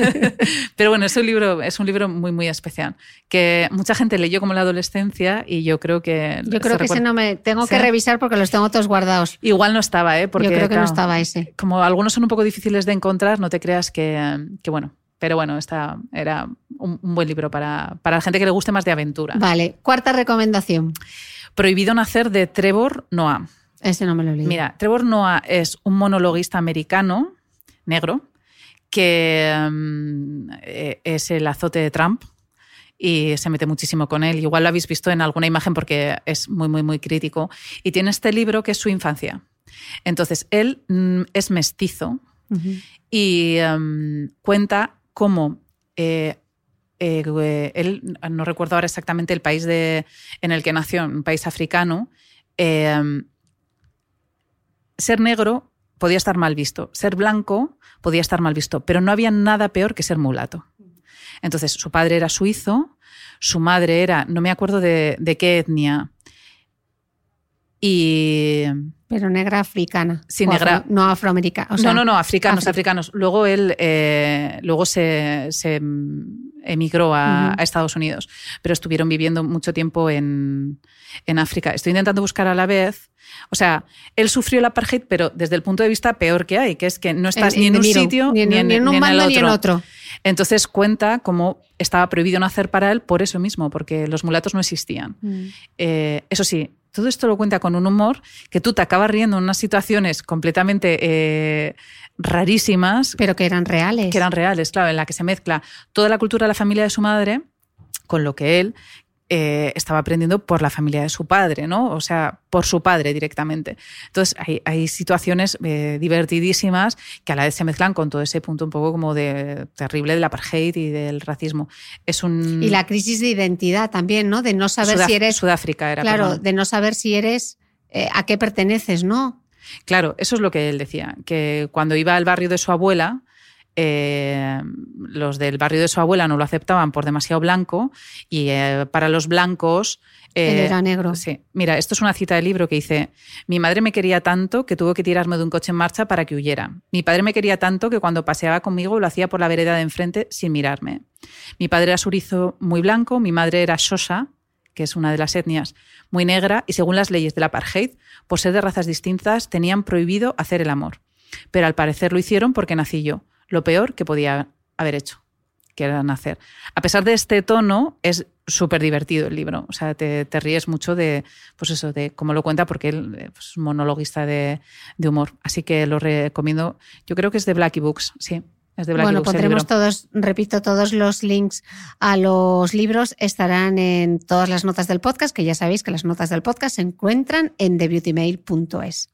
Speaker 2: pero bueno, es un, libro, es un libro muy, muy especial. Que mucha gente leyó como la adolescencia y yo creo que...
Speaker 1: Yo creo que ese no me... Tengo que revisar porque los tengo todos guardados.
Speaker 2: Igual no estaba, ¿eh? Porque,
Speaker 1: yo creo que no estaba ese.
Speaker 2: Como algunos son un poco difíciles de encontrar, no te creas que, que bueno, pero bueno, esta era un, buen libro para, para, la gente que le guste más de aventura.
Speaker 1: Vale, cuarta recomendación.
Speaker 2: Prohibido nacer de Trevor Noah.
Speaker 1: Ese no me lo leí.
Speaker 2: Mira, Trevor Noah es un monologuista americano, negro, que mm, eh, es el azote de Trump y se mete muchísimo con él. Igual lo habéis visto en alguna imagen porque es muy, muy, muy crítico. Y tiene este libro que es su infancia. Entonces, él mm, es mestizo y mm, cuenta cómo eh, eh, él, no recuerdo ahora exactamente el país de, en el que nació, un país africano, eh, ser negro podía estar mal visto, ser blanco podía estar mal visto, pero no había nada peor que ser mulato. Entonces, su padre era suizo, su madre era, no me acuerdo de, de qué etnia, y
Speaker 1: pero negra africana.
Speaker 2: Sí, negra.
Speaker 1: no afroamericana.
Speaker 2: no, no, no, africanos, africanos. Luego él eh, luego se, emigró a, Estados Unidos, pero estuvieron viviendo mucho tiempo en, África. Estoy intentando buscar a la vez. O sea, él sufrió el apartheid, pero desde el punto de vista peor que hay, que es que no estás ni en un sitio ni en, un bando ni en otro. Entonces cuenta cómo estaba prohibido nacer para él por eso mismo, porque los mulatos no existían. Mm. Eh, eso sí, todo esto lo cuenta con un humor que tú te acabas riendo en unas situaciones completamente eh, rarísimas.
Speaker 1: Pero que eran reales.
Speaker 2: Que eran reales, claro, en la que se mezcla toda la cultura de la familia de su madre con lo que él eh, estaba aprendiendo por la familia de su padre, ¿no? O sea, por su padre directamente. Entonces, hay, situaciones eh, divertidísimas que a la vez se mezclan con todo ese punto un poco como de terrible del apartheid y del racismo. Es un...
Speaker 1: Y la crisis de identidad también, ¿no? De no saber si eres...
Speaker 2: Sudáfrica era.
Speaker 1: Claro, de no saber si eres... Eh, a qué perteneces, ¿no?
Speaker 2: Claro, eso es lo que él decía, que cuando iba al barrio de su abuela, eh, los del barrio de su abuela no lo aceptaban por demasiado blanco y eh, para los blancos...
Speaker 1: Eh, era negro.
Speaker 2: Sí. Mira, esto es una cita del libro que dice, mi madre me quería tanto que tuvo que tirarme de un coche en marcha para que huyera. Mi padre me quería tanto que cuando paseaba conmigo lo hacía por la vereda de enfrente sin mirarme. Mi padre era surizo muy blanco, mi madre era Shosa, que es una de las etnias, muy negra, y según las leyes del apartheid, por ser de razas distintas, tenían prohibido hacer el amor. Pero al parecer lo hicieron porque nací yo lo peor que podía haber hecho, que era nacer. A pesar de este tono, es súper divertido el libro. O sea, te, ríes mucho de, pues eso, de cómo lo cuenta, porque él eh, pues, es un monologuista de, humor. Así que lo recomiendo. Yo creo que es de Blackie Books, sí. Es de
Speaker 1: bueno, pondremos todos, repito, todos los links a los libros estarán en todas las notas del podcast, que ya sabéis que las notas del podcast se encuentran en thebeautymail.es.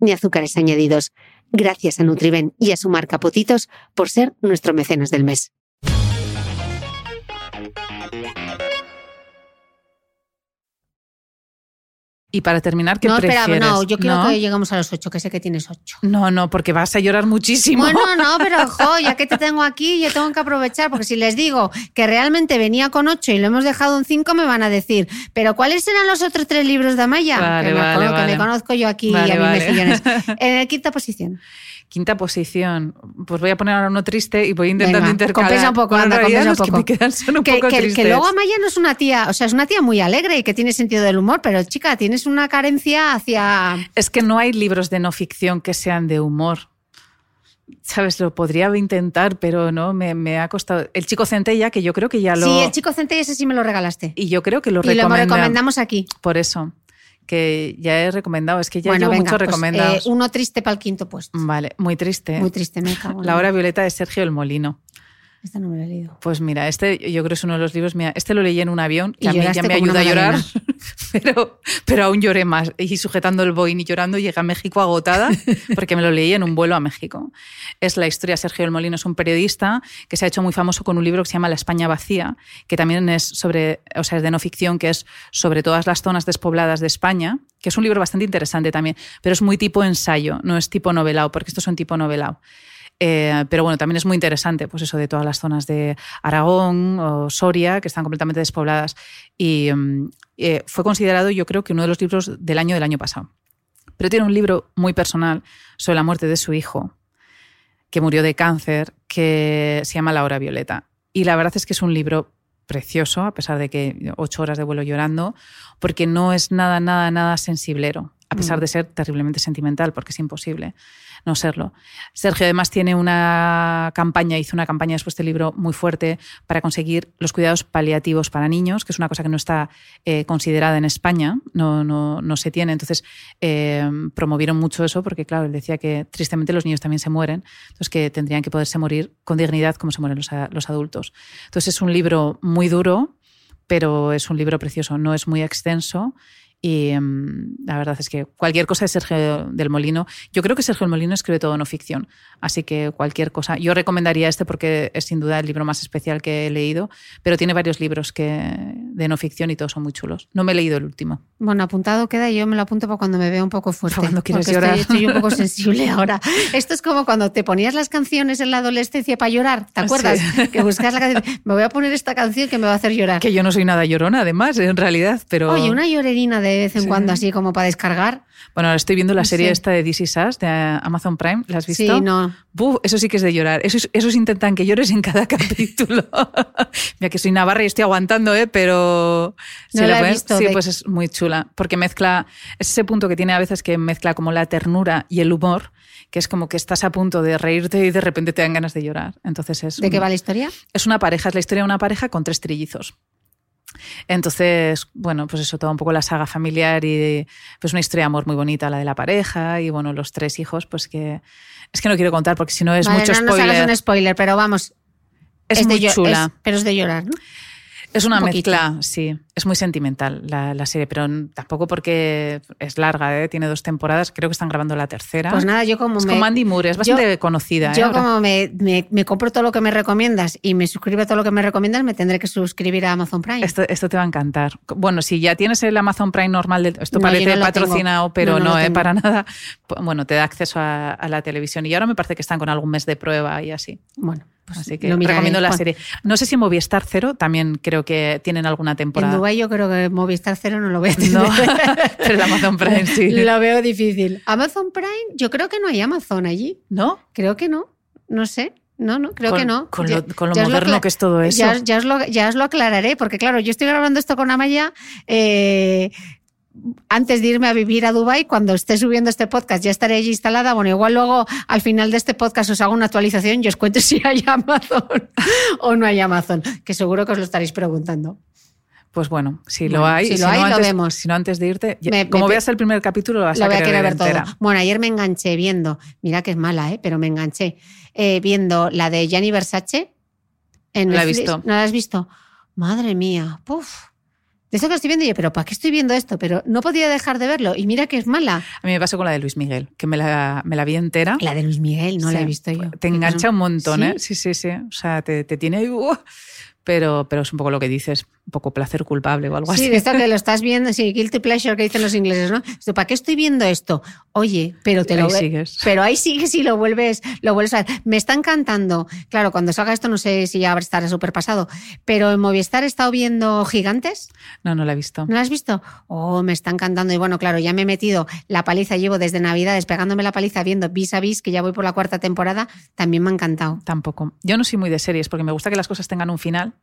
Speaker 1: ni azúcares añadidos. Gracias a Nutriben y a su marca Potitos por ser nuestro mecenas del mes.
Speaker 2: Y para terminar, ¿qué
Speaker 1: no,
Speaker 2: prefieres?
Speaker 1: espera, no, yo quiero
Speaker 2: ¿No?
Speaker 1: que lleguemos a los ocho, que sé que tienes ocho.
Speaker 2: No, no, porque vas a llorar muchísimo.
Speaker 1: Bueno, no, pero jo, ya que te tengo aquí, yo tengo que aprovechar, porque si les digo que realmente venía con ocho y lo hemos dejado en cinco, me van a decir, ¿pero cuáles eran los otros tres libros de Amaya?
Speaker 2: Vale,
Speaker 1: que, me,
Speaker 2: vale,
Speaker 1: que me conozco yo aquí a
Speaker 2: vale.
Speaker 1: mejillones. En quinta posición.
Speaker 2: Quinta posición. Pues voy a poner ahora uno triste y voy intentando
Speaker 1: Venga,
Speaker 2: intercalar.
Speaker 1: compensa un poco,
Speaker 2: Bueno,
Speaker 1: anda, compensa un
Speaker 2: los que
Speaker 1: poco.
Speaker 2: me quedan son un
Speaker 1: que,
Speaker 2: poco
Speaker 1: que- que luego Amaya no es una tía, o sea, es una tía muy alegre y que tiene sentido del humor, pero chica, tienes una carencia hacia...
Speaker 2: Es que no hay libros de no ficción que sean de humor. Sabes, lo podría intentar, pero no, me, me ha costado. El chico centella, que yo creo que ya lo.
Speaker 1: Sí, el chico centella ese sí me lo regalaste.
Speaker 2: Y yo creo que lo
Speaker 1: Y lo
Speaker 2: recomenda-
Speaker 1: recomendamos aquí.
Speaker 2: Por eso, que ya he recomendado. Es que ya
Speaker 1: bueno,
Speaker 2: llevo
Speaker 1: venga,
Speaker 2: muchos
Speaker 1: pues,
Speaker 2: recomendados.
Speaker 1: eh, uno triste para el quinto puesto.
Speaker 2: Vale, muy triste.
Speaker 1: Muy triste, me cago
Speaker 2: La hora violeta de Sergio El Molino.
Speaker 1: Esta no me la he leído.
Speaker 2: Pues mira, este yo creo que es uno de los libros. Mira, este lo leí en un avión, que
Speaker 1: Y
Speaker 2: a mí ya me ayuda a llorar, pero, pero aún lloré más. Y sujetando el boin y llorando, llegué a México agotada porque me lo leí en un vuelo a México. Es la historia. Sergio del Molino es un periodista que se ha hecho muy famoso con un libro que se llama La España vacía, que también es sobre, o sea, es de no ficción, que es sobre todas las zonas despobladas de España, que es un libro bastante interesante también, pero es muy tipo ensayo, no es tipo novelado, porque estos son tipo novelado. Eh, pero bueno, también es muy interesante, pues eso de todas las zonas de Aragón o Soria, que están completamente despobladas. Y mm, eh, fue considerado, yo creo que uno de los libros del año del año pasado. Pero tiene un libro muy personal sobre la muerte de su hijo, que murió de cáncer, que se llama La Hora Violeta. Y la verdad es que es un libro precioso, a pesar de que ocho horas de vuelo llorando, porque no es nada, nada, nada sensiblero, a pesar
Speaker 1: Mm.
Speaker 2: de ser terriblemente sentimental, porque es imposible no serlo. Sergio además tiene una campaña, hizo una campaña después del libro muy fuerte para conseguir los cuidados paliativos para niños, que es una cosa que no está eh, considerada en España, no, no, no se tiene. Entonces eh, promovieron mucho eso porque, claro, él decía que tristemente los niños también se mueren, entonces que tendrían que poderse morir con dignidad como se mueren los, a- los adultos. Entonces es un libro muy duro, pero es un libro precioso, no es muy extenso. Y mm, la verdad es que cualquier cosa de Sergio del Molino, yo creo que Sergio del Molino escribe todo no ficción, así que cualquier cosa. Yo recomendaría este porque es sin duda el libro más especial que he leído, pero tiene varios libros que, de no ficción y todos son muy chulos. No me he leído el último.
Speaker 1: Bueno, apuntado queda y yo me lo apunto para cuando me vea un poco fuerte.
Speaker 2: Para cuando quieres llorar.
Speaker 1: Estoy, estoy un poco sensible ahora. Esto es como cuando te ponías las canciones en la adolescencia para llorar, ¿te
Speaker 2: Ah,
Speaker 1: acuerdas?
Speaker 2: sí.
Speaker 1: Que buscas la canción. Me voy a poner esta canción que me va a hacer llorar.
Speaker 2: Que yo no soy nada llorona, además, en realidad, pero...
Speaker 1: Oye, una llorerina de vez en
Speaker 2: Sí.
Speaker 1: cuando así como para descargar.
Speaker 2: Bueno, ahora estoy viendo la serie
Speaker 1: sé.
Speaker 2: esta de Is Us de Amazon Prime, ¿la has visto?
Speaker 1: Sí, no.
Speaker 2: Buf, eso sí que es de llorar. Esos, esos intentan que llores en cada capítulo. Mira que soy navarra y estoy aguantando, ¿eh? pero...
Speaker 1: No
Speaker 2: si
Speaker 1: la he visto,
Speaker 2: Sí,
Speaker 1: de-
Speaker 2: pues es muy chula. Porque mezcla... Es ese punto que tiene a veces que mezcla como la ternura y el humor, que es como que estás a punto de reírte y de repente te dan ganas de llorar. Entonces es...
Speaker 1: ¿De qué va la historia?
Speaker 2: es una pareja, es la historia de una pareja con tres trillizos. Entonces, bueno, pues eso, toda un poco la saga familiar y pues una historia de amor muy bonita, la de la pareja y bueno, los tres hijos, pues que es que no quiero contar porque si no es
Speaker 1: Vale,
Speaker 2: mucho
Speaker 1: no
Speaker 2: spoiler.
Speaker 1: hagas un spoiler, pero vamos.
Speaker 2: es
Speaker 1: de
Speaker 2: muy
Speaker 1: llo-
Speaker 2: chula.
Speaker 1: es- pero es de llorar, ¿no?
Speaker 2: Es una
Speaker 1: Un
Speaker 2: mezcla, sí. Es muy sentimental la, la serie, pero tampoco porque es larga, ¿eh? tiene dos temporadas. Creo que están grabando la tercera.
Speaker 1: Pues nada, yo como
Speaker 2: es
Speaker 1: me.
Speaker 2: como Andy Moore, es bastante conocida. ¿eh?
Speaker 1: Yo
Speaker 2: ahora.
Speaker 1: como me, me- me compro todo lo que me recomiendas y me suscribo a todo lo que me recomiendas, me tendré que suscribir a Amazon Prime.
Speaker 2: Esto, esto te va a encantar. Bueno, si ya tienes el Amazon Prime normal, del- esto
Speaker 1: No, yo
Speaker 2: parece
Speaker 1: no
Speaker 2: patrocinado, pero
Speaker 1: No, no
Speaker 2: eh, para nada. Bueno, te da acceso a, a la televisión y ahora me parece que están con algún mes de prueba y así.
Speaker 1: Bueno,
Speaker 2: Así que recomiendo la serie. No sé si en Movistar Cero también creo que tienen alguna
Speaker 1: En
Speaker 2: temporada.
Speaker 1: Dubái yo creo que Movistar Cero no lo tener.
Speaker 2: No, pero el Amazon Prime sí.
Speaker 1: Lo veo difícil. Amazon Prime, yo creo que no hay Amazon allí.
Speaker 2: ¿No?
Speaker 1: Creo que no. No sé. No, no, creo
Speaker 2: Con-
Speaker 1: que no.
Speaker 2: con lo- con lo moderno que es todo eso.
Speaker 1: Ya, ya os lo, ya os lo aclararé, porque claro, yo estoy grabando esto con Amaya eh, antes de irme a vivir a Dubai cuando esté subiendo este podcast ya estaré allí instalada. Bueno, igual luego al final de este podcast os hago una actualización y os cuento si hay Amazon o no hay Amazon, que seguro que os lo estaréis preguntando.
Speaker 2: Pues bueno, si
Speaker 1: Bueno,
Speaker 2: lo hay,
Speaker 1: si lo hay,
Speaker 2: no
Speaker 1: lo vemos.
Speaker 2: Si no antes de irte,
Speaker 1: Me-
Speaker 2: como
Speaker 1: me-
Speaker 2: veas el primer capítulo lo vas
Speaker 1: Lo
Speaker 2: a
Speaker 1: voy a
Speaker 2: querer
Speaker 1: querer ver
Speaker 2: entera.
Speaker 1: todo. Bueno, ayer me enganché viendo, mira que es mala, ¿eh? pero me enganché eh, viendo la de Gianni Versace. En
Speaker 2: La he visto.
Speaker 1: ¿No la has visto? Madre mía, puf. De eso que estoy viendo, y yo, pero ¿para qué estoy viendo esto? Pero no podía dejar de verlo. Y mira que es mala.
Speaker 2: A mí me pasó con la de Luis Miguel, que me la, me la vi entera.
Speaker 1: La de Luis Miguel, no la he visto yo.
Speaker 2: Te engancha un montón,
Speaker 1: ¿Sí?
Speaker 2: ¿eh? Sí, sí, sí. O sea, te, te tiene ¡uh! pero, pero es un poco lo que dices, un poco placer culpable o algo
Speaker 1: Sí,
Speaker 2: así.
Speaker 1: de esto que lo estás viendo, sí, guilty pleasure que dicen los ingleses, ¿no? Esto, ¿Para qué estoy viendo esto? Oye, pero te lo
Speaker 2: Ahí
Speaker 1: ve-
Speaker 2: sigues.
Speaker 1: Pero ahí sigues y lo vuelves, lo vuelves a ver. Me está encantando. Claro, cuando salga esto no sé si ya estará súper pasado. Pero en Movistar he estado viendo Gigantes.
Speaker 2: No, no la he visto.
Speaker 1: ¿No lo has visto? Oh, me está encantando. Y bueno, claro, ya me he metido la paliza, llevo desde Navidades pegándome la paliza viendo Vis a Vis, que ya voy por la cuarta temporada. También me ha encantado.
Speaker 2: Tampoco. Yo no soy muy de series porque me gusta que las cosas tengan un final.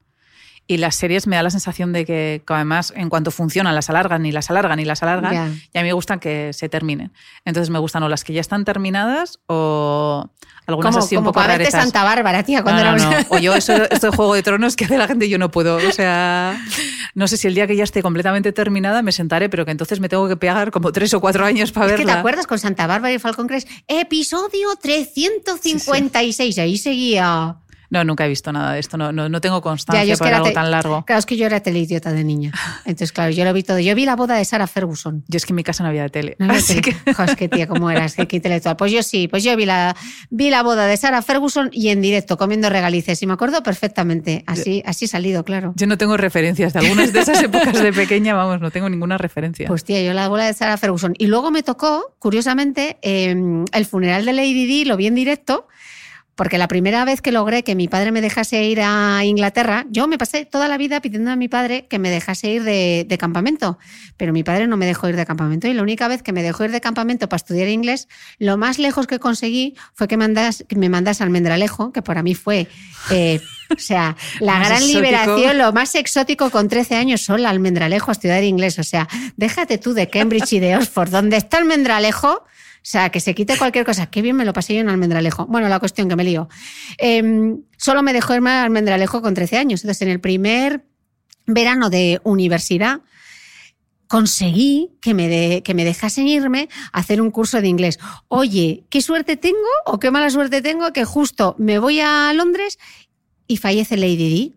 Speaker 2: Y las series me da la sensación de que, que además, en cuanto funcionan, las alargan y las alargan y las alargan.
Speaker 1: Ya.
Speaker 2: Y a mí me gustan que se terminen. Entonces me gustan o las que ya están terminadas o algunas
Speaker 1: Como,
Speaker 2: así un poco
Speaker 1: para verte. Santa Bárbara, tía, cuando
Speaker 2: no,
Speaker 1: éramos-
Speaker 2: no. O yo, eso, esto de Juego de Tronos que hace la gente, yo no puedo. O sea, no sé si el día que ya esté completamente terminada me sentaré, pero que entonces me tengo que pegar como tres o cuatro años para
Speaker 1: Es que
Speaker 2: verla.
Speaker 1: te acuerdas con Santa Bárbara y Falcon Crest, episodio 356, ahí seguía.
Speaker 2: No, nunca he visto nada de esto. No, no, no tengo constancia
Speaker 1: yo es
Speaker 2: para algo
Speaker 1: te-
Speaker 2: tan largo.
Speaker 1: Claro, es que yo era teleidiota de niña. Entonces, claro, yo lo vi todo. Yo vi la boda de Sarah Ferguson.
Speaker 2: Yo es que en mi casa no había tele.
Speaker 1: No, no,
Speaker 2: así
Speaker 1: tele-
Speaker 2: que...
Speaker 1: Jo, es que tía, ¿cómo eras? Qué, qué intelectual. Pues yo sí, pues yo vi la, vi la boda de Sarah Ferguson y en directo, comiendo regalices. Y me acuerdo perfectamente. Así, así he salido, claro.
Speaker 2: Yo no tengo referencias de algunas de esas épocas de pequeña, vamos, no tengo ninguna referencia.
Speaker 1: Pues tía, yo la boda de Sarah Ferguson. Y luego me tocó, curiosamente, eh, el funeral de Lady Di, lo vi en directo, porque la primera vez que logré que mi padre me dejase ir a Inglaterra, yo me pasé toda la vida pidiendo a mi padre que me dejase ir de, de campamento, pero mi padre no me dejó ir de campamento y la única vez que me dejó ir de campamento para estudiar inglés, lo más lejos que conseguí fue que, mandas, que me mandas a Almendralejo, que para mí fue, eh, o sea, la gran
Speaker 2: exótico.
Speaker 1: liberación, lo más exótico con 13 años, sola Almendralejo a estudiar inglés, o sea, déjate tú de Cambridge y de Oxford, donde está Almendralejo, o sea, que se quite cualquier cosa. Qué bien me lo pasé yo en Almendralejo. Bueno, la cuestión que me lío. Eh, solo me dejó irme a Almendralejo con 13 años. Entonces, en el primer verano de universidad, conseguí que me, de- que me dejasen irme a hacer un curso de inglés. Oye, ¿qué suerte tengo o qué mala suerte tengo que justo me voy a Londres y fallece Lady Di?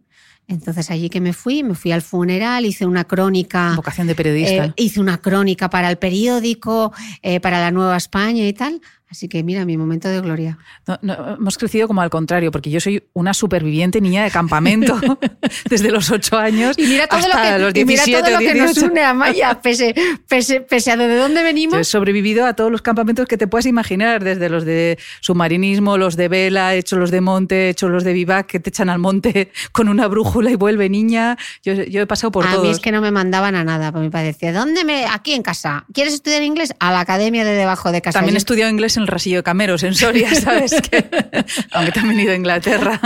Speaker 1: Entonces allí que me fui, me fui al funeral, hice una crónica.
Speaker 2: Vocación de periodista.
Speaker 1: Eh, hice una crónica para el periódico, eh, para la Nueva España y tal. Así que mira, mi momento de gloria.
Speaker 2: No, no, hemos crecido como al contrario, porque yo soy una superviviente niña de campamento desde los 8 años
Speaker 1: Y mira todo
Speaker 2: hasta
Speaker 1: lo que,
Speaker 2: los
Speaker 1: y mira
Speaker 2: 17
Speaker 1: todo lo que nos
Speaker 2: 18.
Speaker 1: une a Maya, pese, pese, pese a de dónde
Speaker 2: Yo he
Speaker 1: venimos.
Speaker 2: sobrevivido a todos los campamentos que te puedas imaginar, desde los de submarinismo, los de vela, he hecho los de monte, he hecho los de vivac, que te echan al monte con una brújula y vuelve niña. Yo, yo he pasado por
Speaker 1: a
Speaker 2: todos.
Speaker 1: mí es que no me mandaban a nada, porque mi padre decía, ¿dónde me? Aquí en casa. ¿Quieres estudiar inglés? A la academia de debajo de casa.
Speaker 2: También he estudiado inglés en el rasillo de Cameros, en Soria, ¿sabes? Que, aunque también he ido a Inglaterra.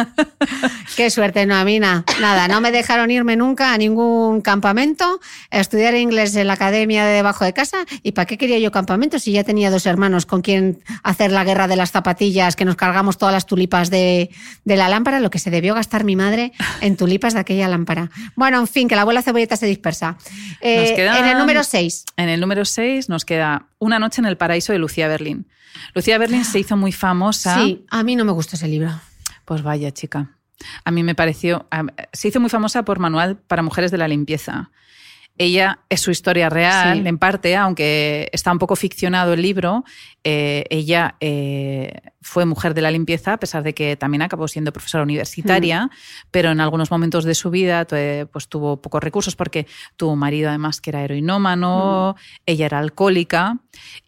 Speaker 1: Qué suerte, no, a mí nada. Nada, no me dejaron irme nunca a ningún campamento, a estudiar inglés en la academia de debajo de casa. ¿Y para qué quería yo campamento si ya tenía dos hermanos con quien hacer la guerra de las zapatillas, que nos cargamos todas las tulipas de, de la lámpara, lo que se debió gastar mi madre en tulipas de aquella lámpara? Bueno, en fin, que la abuela cebolleta se dispersa. Eh,
Speaker 2: quedan-
Speaker 1: En el número 6.
Speaker 2: En el número 6 nos queda Una noche en el paraíso de Lucía Berlín. Lucía Berlín se hizo muy famosa.
Speaker 1: Sí, a mí no me gusta ese libro.
Speaker 2: Pues vaya, chica. A mí me pareció. Se hizo muy famosa por Manual para Mujeres de la Limpieza. Ella es su historia real,
Speaker 1: Sí.
Speaker 2: en parte, aunque está un poco ficcionado el libro. eh, ella eh, fue mujer de la limpieza, a pesar de que también acabó siendo profesora universitaria, pero en algunos momentos de su vida pues, tuvo pocos recursos porque tuvo un marido además que era heroinómano, ella era alcohólica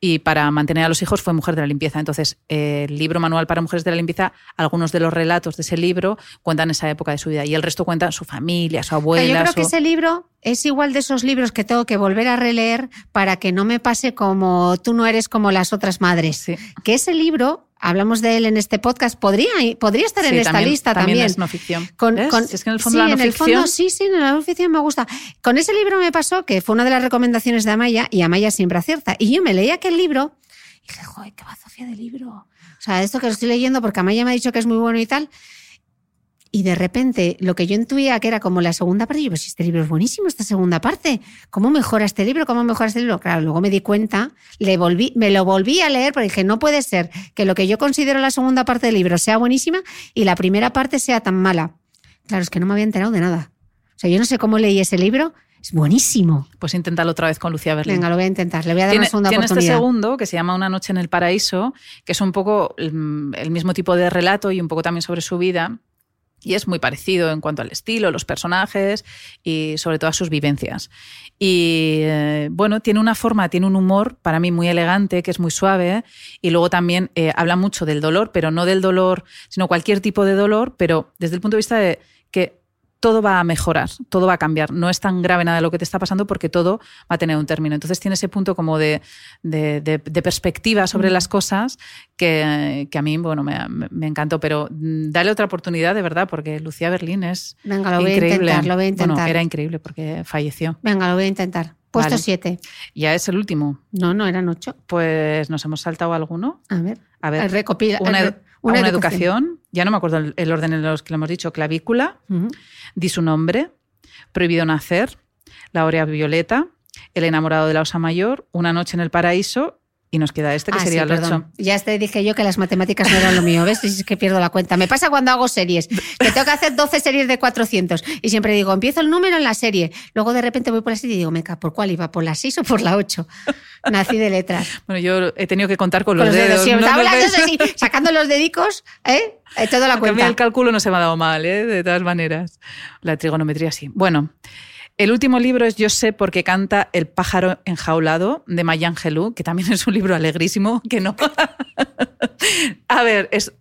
Speaker 2: y para mantener a los hijos fue mujer de la limpieza. Entonces, el libro Manual para Mujeres de la Limpieza, algunos de los relatos de ese libro cuentan esa época de su vida y el resto cuentan su familia, su abuela.
Speaker 1: Yo creo que ese libro es igual de esos libros que tengo que volver a releer para que no me pase como tú no eres como las otras madres. Que ese libro hablamos de él en este podcast, podría, podría estar en esta lista también.
Speaker 2: También es no ficción.
Speaker 1: Con,
Speaker 2: es que en el fondo
Speaker 1: sí,
Speaker 2: la no
Speaker 1: en el
Speaker 2: ficción...
Speaker 1: fondo, sí, sí, en la no ficción me gusta. Con ese libro me pasó que fue una de las recomendaciones de Amaya y Amaya siempre acierta. Y yo me leí aquel libro y dije, joder, qué bazofia de libro. O sea, esto que lo estoy leyendo porque Amaya me ha dicho que es muy bueno y tal. Y de repente, lo que yo intuía que era como la segunda parte, yo, pues este libro es buenísimo, esta segunda parte. ¿Cómo mejora este libro? ¿Cómo mejora este libro? Claro, luego me di cuenta, le volví, me lo volví a leer porque dije, no puede ser que lo que yo considero la segunda parte del libro sea buenísima y la primera parte sea tan mala. Claro, es que no me había enterado de nada. O sea, yo no sé cómo leí ese libro, es buenísimo.
Speaker 2: Pues inténtalo otra vez con Lucía Berlín.
Speaker 1: Venga, lo voy a intentar. Le voy a dar
Speaker 2: tiene,
Speaker 1: una segunda
Speaker 2: tiene
Speaker 1: oportunidad.
Speaker 2: este segundo que se llama Una noche en el paraíso, que es un poco el, el mismo tipo de relato y un poco también sobre su vida. Y es muy parecido en cuanto al estilo, los personajes y sobre todo a sus vivencias. Y eh, bueno, tiene una forma, tiene un humor para mí muy elegante, que es muy suave. Y luego también eh, habla mucho del dolor, pero no del dolor, sino cualquier tipo de dolor, pero desde el punto de vista de que todo va a mejorar, todo va a cambiar. No es tan grave nada lo que te está pasando porque todo va a tener un término. Entonces tiene ese punto como de, de, de, de perspectiva sobre las cosas que, que, a mí, bueno, me, me, encantó. Pero mm, dale otra oportunidad, de verdad, porque Lucía Berlín es
Speaker 1: Venga, lo voy
Speaker 2: increíble.
Speaker 1: a intentar, lo voy a intentar.
Speaker 2: Bueno, era increíble porque falleció.
Speaker 1: Venga, lo voy a intentar. Puesto
Speaker 2: Vale.
Speaker 1: 7.
Speaker 2: Ya es el último.
Speaker 1: No, no, eran 8.
Speaker 2: Pues nos hemos saltado alguno.
Speaker 1: A ver.
Speaker 2: A ver,
Speaker 1: Recopila,
Speaker 2: una, edu- una educación. Ya no me acuerdo el, el orden en los que lo hemos dicho. Clavícula, di su nombre, prohibido nacer, la aurea violeta, el enamorado de la osa mayor, una noche en el paraíso y nos queda este que
Speaker 1: Ah,
Speaker 2: sería
Speaker 1: sí,
Speaker 2: el
Speaker 1: perdón.
Speaker 2: 8.
Speaker 1: Ya te dije yo que las matemáticas no eran lo mío, ¿ves? Es que pierdo la cuenta. Me pasa cuando hago series, que tengo que hacer 12 series de 400 y siempre digo, empiezo el número en la serie. Luego de repente voy por la serie y digo, meca, ¿por cuál iba? ¿Por la 6 o por la 8? Nací de letras.
Speaker 2: Bueno, yo he tenido que contar con
Speaker 1: Con
Speaker 2: los,
Speaker 1: los dedos.
Speaker 2: dedos. ¿no? Porque-
Speaker 1: así, sacando los dedicos, ¿eh? He hecho la
Speaker 2: Aunque a mí
Speaker 1: cuenta.
Speaker 2: el cálculo no se me ha dado mal, ¿eh? de todas maneras. La trigonometría sí. Bueno, el último libro es Yo sé por qué canta El pájaro enjaulado de Maya Angelou, que también es un libro alegrísimo, que no. a ver, es,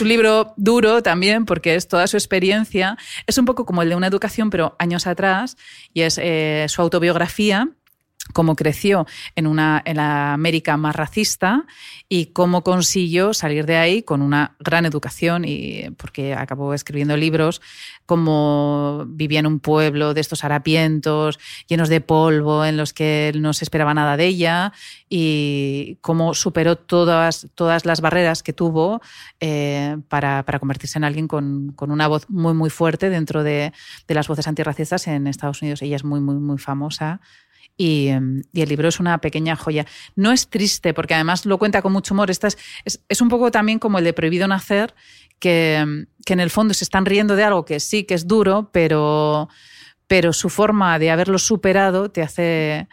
Speaker 2: un libro duro también porque es toda su experiencia. Es un poco como el de una educación, pero años atrás, y es eh, su autobiografía cómo creció en, una, en la América más racista y cómo consiguió salir de ahí con una gran educación y porque acabó escribiendo libros como vivía en un pueblo de estos harapientos llenos de polvo en los que no se esperaba nada de ella y cómo superó todas, todas las barreras que tuvo eh, para, para, convertirse en alguien con, con, una voz muy muy fuerte dentro de, de las voces antirracistas en Estados Unidos. Ella es muy muy muy famosa y, y, el libro es una pequeña joya. No es triste, porque además lo cuenta con mucho humor. Es, es, un poco también como el de Prohibido Nacer, que, que, en el fondo se están riendo de algo que sí que es duro, pero, pero su forma de haberlo superado te hace,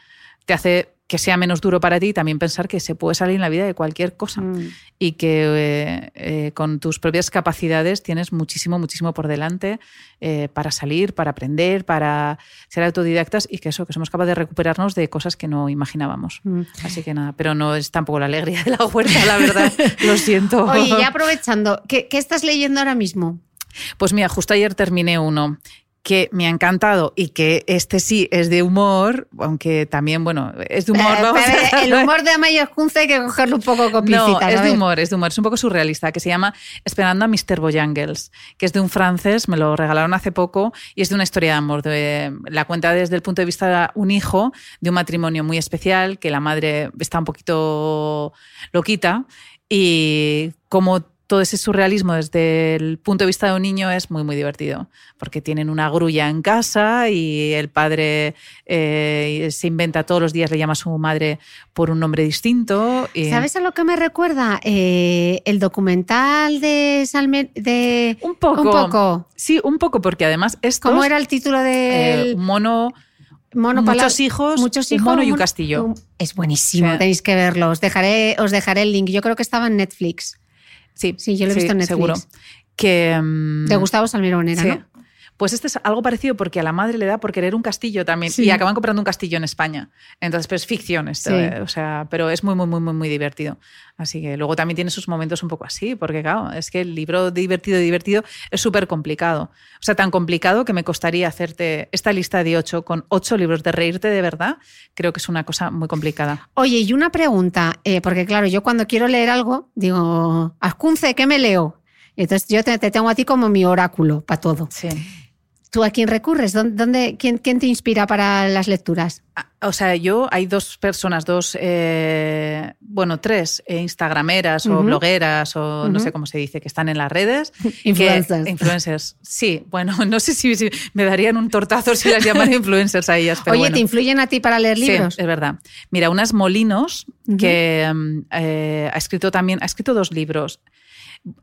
Speaker 2: te hace que sea menos duro para ti y también pensar que se puede salir en la vida de cualquier cosa mm. y que eh, eh, con tus propias capacidades tienes muchísimo, muchísimo por delante eh, para salir, para aprender, para ser autodidactas y que eso, que somos capaces de recuperarnos de cosas que no imaginábamos. Mm. Así que nada, pero no es tampoco la alegría de la huerta, la verdad, lo siento.
Speaker 1: Oye, ya aprovechando, ¿qué, ¿qué estás leyendo ahora mismo?
Speaker 2: Pues mira, justo ayer terminé uno que me ha encantado y que este sí es de humor, aunque también, bueno, es de humor.
Speaker 1: Eh,
Speaker 2: Vamos
Speaker 1: pero
Speaker 2: a
Speaker 1: el humor de Amaya Kunze hay que cogerlo un poco con
Speaker 2: No, es de humor, es de humor, es un poco surrealista, que se llama Esperando a Mr. Bojangles, que es de un francés, me lo regalaron hace poco, y es de una historia de amor. De, la cuenta desde el punto de vista de un hijo de un matrimonio muy especial, que la madre está un poquito loquita, y como todo ese surrealismo desde el punto de vista de un niño es muy, muy divertido, porque tienen una grulla en casa y el padre eh, se inventa todos los días, le llama a su madre por un nombre distinto. Y...
Speaker 1: ¿Sabes a lo que me recuerda? Eh, el documental de Salme de
Speaker 2: Un poco.
Speaker 1: Un poco.
Speaker 2: Sí, un poco, porque además esto
Speaker 1: ¿Cómo era el título del
Speaker 2: eh, mono...
Speaker 1: Mono
Speaker 2: muchos hijos,
Speaker 1: muchos hijos,
Speaker 2: un mono y un castillo.
Speaker 1: Es buenísimo,
Speaker 2: Sí.
Speaker 1: tenéis que verlo. Os dejaré, os dejaré el link. Yo creo que estaba en Netflix.
Speaker 2: Sí,
Speaker 1: Sí, yo lo he visto en Netflix.
Speaker 2: Seguro. Que, mm,
Speaker 1: De Gustavo Salmerón era,
Speaker 2: sí.
Speaker 1: ¿no?
Speaker 2: Pues este es algo parecido porque a la madre le da por querer un castillo también
Speaker 1: Sí.
Speaker 2: y acaban comprando un castillo en España. Entonces, pero es ficción esto,
Speaker 1: Sí.
Speaker 2: eh, o sea, pero es muy, muy, muy, muy, muy divertido. Así que luego también tiene sus momentos un poco así, porque claro, es que el libro divertido, divertido es súper complicado. O sea, tan complicado que me costaría hacerte esta lista de ocho con ocho libros de reírte de verdad, creo que es una cosa muy complicada.
Speaker 1: Oye, y una pregunta, eh, porque claro, yo cuando quiero leer algo, digo, Ascunce, ¿qué me leo? Entonces yo te, te tengo a ti como mi oráculo para todo.
Speaker 2: Sí.
Speaker 1: ¿Tú a quién recurres? ¿Dónde, dónde- quién, quién te inspira para las lecturas?
Speaker 2: Ah, O sea, yo hay dos personas, dos, eh, bueno, tres eh, instagrameras o blogueras o no sé cómo se dice, que están en las redes. que-
Speaker 1: Influencers.
Speaker 2: influencers. Sí, bueno, no sé si, si me darían un tortazo si las llaman influencers a ellas, pero
Speaker 1: Oye,
Speaker 2: bueno.
Speaker 1: ¿te influyen a ti para leer
Speaker 2: Sí,
Speaker 1: libros?
Speaker 2: es verdad. Mira, unas Molinos, que mm, eh, ha escrito también, ha escrito dos libros.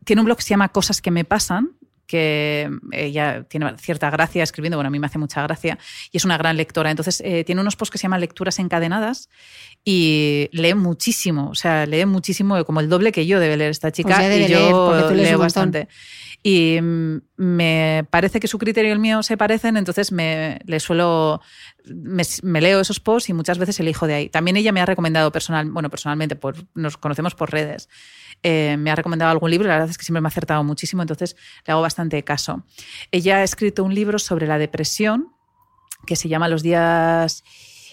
Speaker 2: Tiene un blog que se llama Cosas que me pasan, que ella tiene cierta gracia escribiendo, bueno, a mí me hace mucha gracia, y es una gran lectora. Entonces, eh, tiene unos posts que se llaman Lecturas encadenadas y lee muchísimo, o sea, lee muchísimo, como el doble que yo debe leer esta chica,
Speaker 1: Pues
Speaker 2: y yo
Speaker 1: leer,
Speaker 2: leo bastante. Y mm, me parece que su criterio y el mío se parecen, entonces me le suelo me, me leo esos posts y muchas veces elijo de ahí. También ella me ha recomendado personal, bueno, personalmente, por, nos conocemos por redes. Eh, me ha recomendado algún libro la verdad es que siempre me ha acertado muchísimo, entonces le hago bastante caso. Ella ha escrito un libro sobre la depresión que se llama Los días,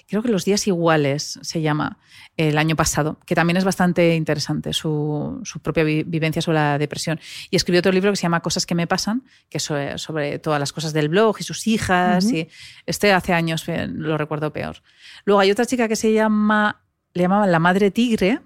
Speaker 2: creo que Los días iguales se llama el año pasado, que también es bastante interesante su, su propia vi- vivencia sobre la depresión. Y escribió otro libro que se llama Cosas que me pasan, que es sobre, sobre todas las cosas del blog y sus hijas. Y este hace años eh, lo recuerdo peor. Luego hay otra chica que se llama, le llamaban La Madre Tigre,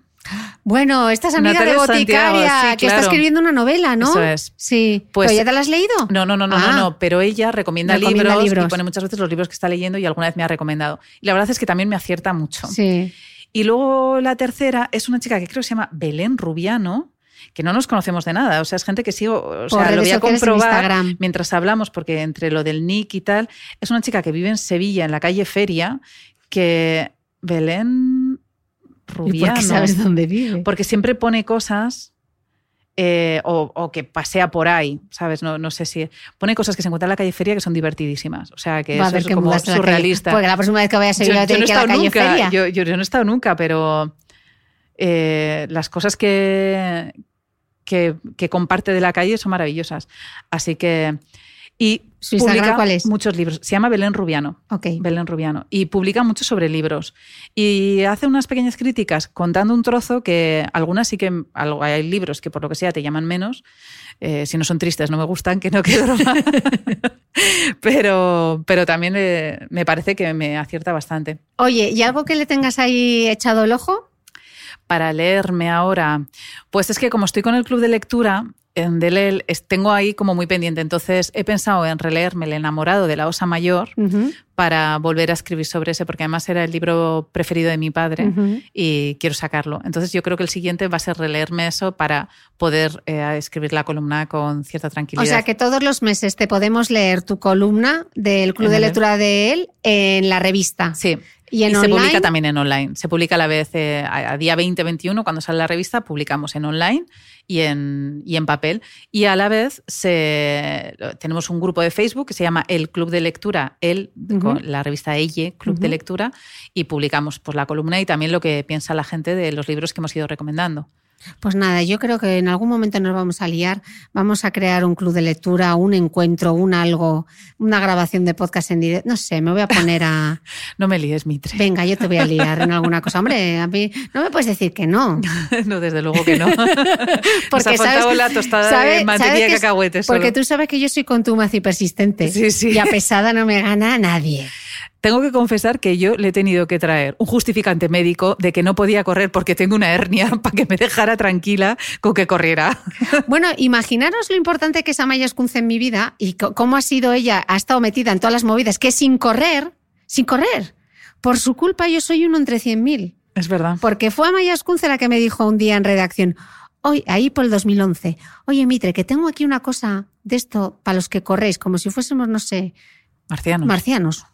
Speaker 1: Bueno, esta es amiga
Speaker 2: Natalia
Speaker 1: de
Speaker 2: Santiago,
Speaker 1: Boticaria,
Speaker 2: sí,
Speaker 1: que está escribiendo una novela, ¿no?
Speaker 2: Eso es.
Speaker 1: Sí.
Speaker 2: Pues-
Speaker 1: ¿Pero ya te la has leído?
Speaker 2: No, no, no, no,
Speaker 1: Ah.
Speaker 2: no, no, pero ella recomienda,
Speaker 1: Recomienda
Speaker 2: libros,
Speaker 1: libros.
Speaker 2: y pone muchas veces los libros que está leyendo y alguna vez me ha recomendado. Y la verdad es que también me acierta mucho.
Speaker 1: Sí.
Speaker 2: Y luego la tercera es una chica que creo que se llama Belén Rubiano, que no nos conocemos de nada. O sea, es gente que sigo, o
Speaker 1: Por
Speaker 2: sea, lo voy a comprobar
Speaker 1: Instagram.
Speaker 2: mientras hablamos, porque entre lo del nick y tal, es una chica que vive en Sevilla, en la calle Feria, que Belén
Speaker 1: ¿Y
Speaker 2: Rubiano.
Speaker 1: por sabes dónde vive?
Speaker 2: Porque siempre pone cosas eh, o, o que pasea por ahí, ¿sabes? No, no sé si. Pone cosas que se encuentran en la calle Feria que son divertidísimos. O sea, que
Speaker 1: Va a
Speaker 2: es
Speaker 1: que
Speaker 2: como
Speaker 1: mudarse a la
Speaker 2: surrealista.
Speaker 1: Porque la próxima vez que vaya a Sevilla tiene
Speaker 2: no
Speaker 1: a la calle
Speaker 2: nunca,
Speaker 1: Feria.
Speaker 2: Yo, yo- yo no he estado nunca, pero eh, las cosas que, que, que comparte de la calle son maravillosas. Así que. Y
Speaker 1: ¿Su Instagram cuál es?
Speaker 2: muchos libros. Se llama Belén Rubiano.
Speaker 1: Ok.
Speaker 2: Belén Rubiano. Y publica mucho sobre libros. Y hace unas pequeñas críticas contando un trozo que algunas sí que hay libros que por lo que sea te llaman menos. Eh, si no son tristes, no me gustan, que no quede broma. pero, pero también eh, me parece que me acierta bastante.
Speaker 1: Oye, ¿y algo que le tengas ahí echado el ojo?
Speaker 2: Para leerme ahora, pues es que como estoy con el club de lectura, Delel tengo ahí como muy pendiente. Entonces he pensado en releerme El enamorado de la Osa Mayor para volver a escribir sobre ese, porque además era el libro preferido de mi padre y quiero sacarlo. Entonces yo creo que el siguiente va a ser releerme eso para poder eh, escribir la columna con cierta tranquilidad.
Speaker 1: O sea que todos los meses te podemos leer tu columna del Club
Speaker 2: En
Speaker 1: de Lectura de él en la revista.
Speaker 2: Sí.
Speaker 1: ¿Y en
Speaker 2: se
Speaker 1: online?
Speaker 2: publica también en online. Se publica a la vez eh, a a día 20-21, cuando sale la revista, publicamos en online y en, y en papel. Y a la vez se, tenemos un grupo de Facebook que se llama El Club de Lectura, el, con la revista Elle, Club de. Lectura, y publicamos pues, la columna y también lo que piensa la gente de los libros que hemos ido recomendando.
Speaker 1: Pues nada, yo creo que en algún momento nos vamos a liar, vamos a crear un club de lectura, un encuentro, un algo, una grabación de podcast en directo. No sé, me voy a poner a.
Speaker 2: No me líes, Mitre.
Speaker 1: Venga, yo te voy a liar en alguna cosa. Hombre, a mí no me puedes decir que no.
Speaker 2: no, desde luego que no.
Speaker 1: Porque
Speaker 2: Nos ha faltado
Speaker 1: sabes-
Speaker 2: la tostada
Speaker 1: sabe-
Speaker 2: de mantequilla
Speaker 1: sabes
Speaker 2: de
Speaker 1: que es-
Speaker 2: cacahuetes.
Speaker 1: Porque
Speaker 2: solo.
Speaker 1: tú sabes que yo soy contumaz y persistente.
Speaker 2: Sí, sí.
Speaker 1: Y a pesada no me gana nadie.
Speaker 2: Tengo que confesar que yo le he tenido que traer un justificante médico de que no podía correr porque tengo una hernia para que me dejara tranquila con que corriera.
Speaker 1: Bueno, imaginaros lo importante que es Amaya Escunce en mi vida y cómo ha sido ella, ha estado metida en todas las movidas, que sin correr, sin correr, por su culpa yo soy uno entre 100.000.
Speaker 2: Es verdad.
Speaker 1: Porque fue Amaya Escunce la que me dijo un día en redacción, hoy, ahí por el 2011, oye Mitre, que tengo aquí una cosa de esto para los que corréis, como si fuésemos, no sé,
Speaker 2: Marciano.
Speaker 1: marcianos.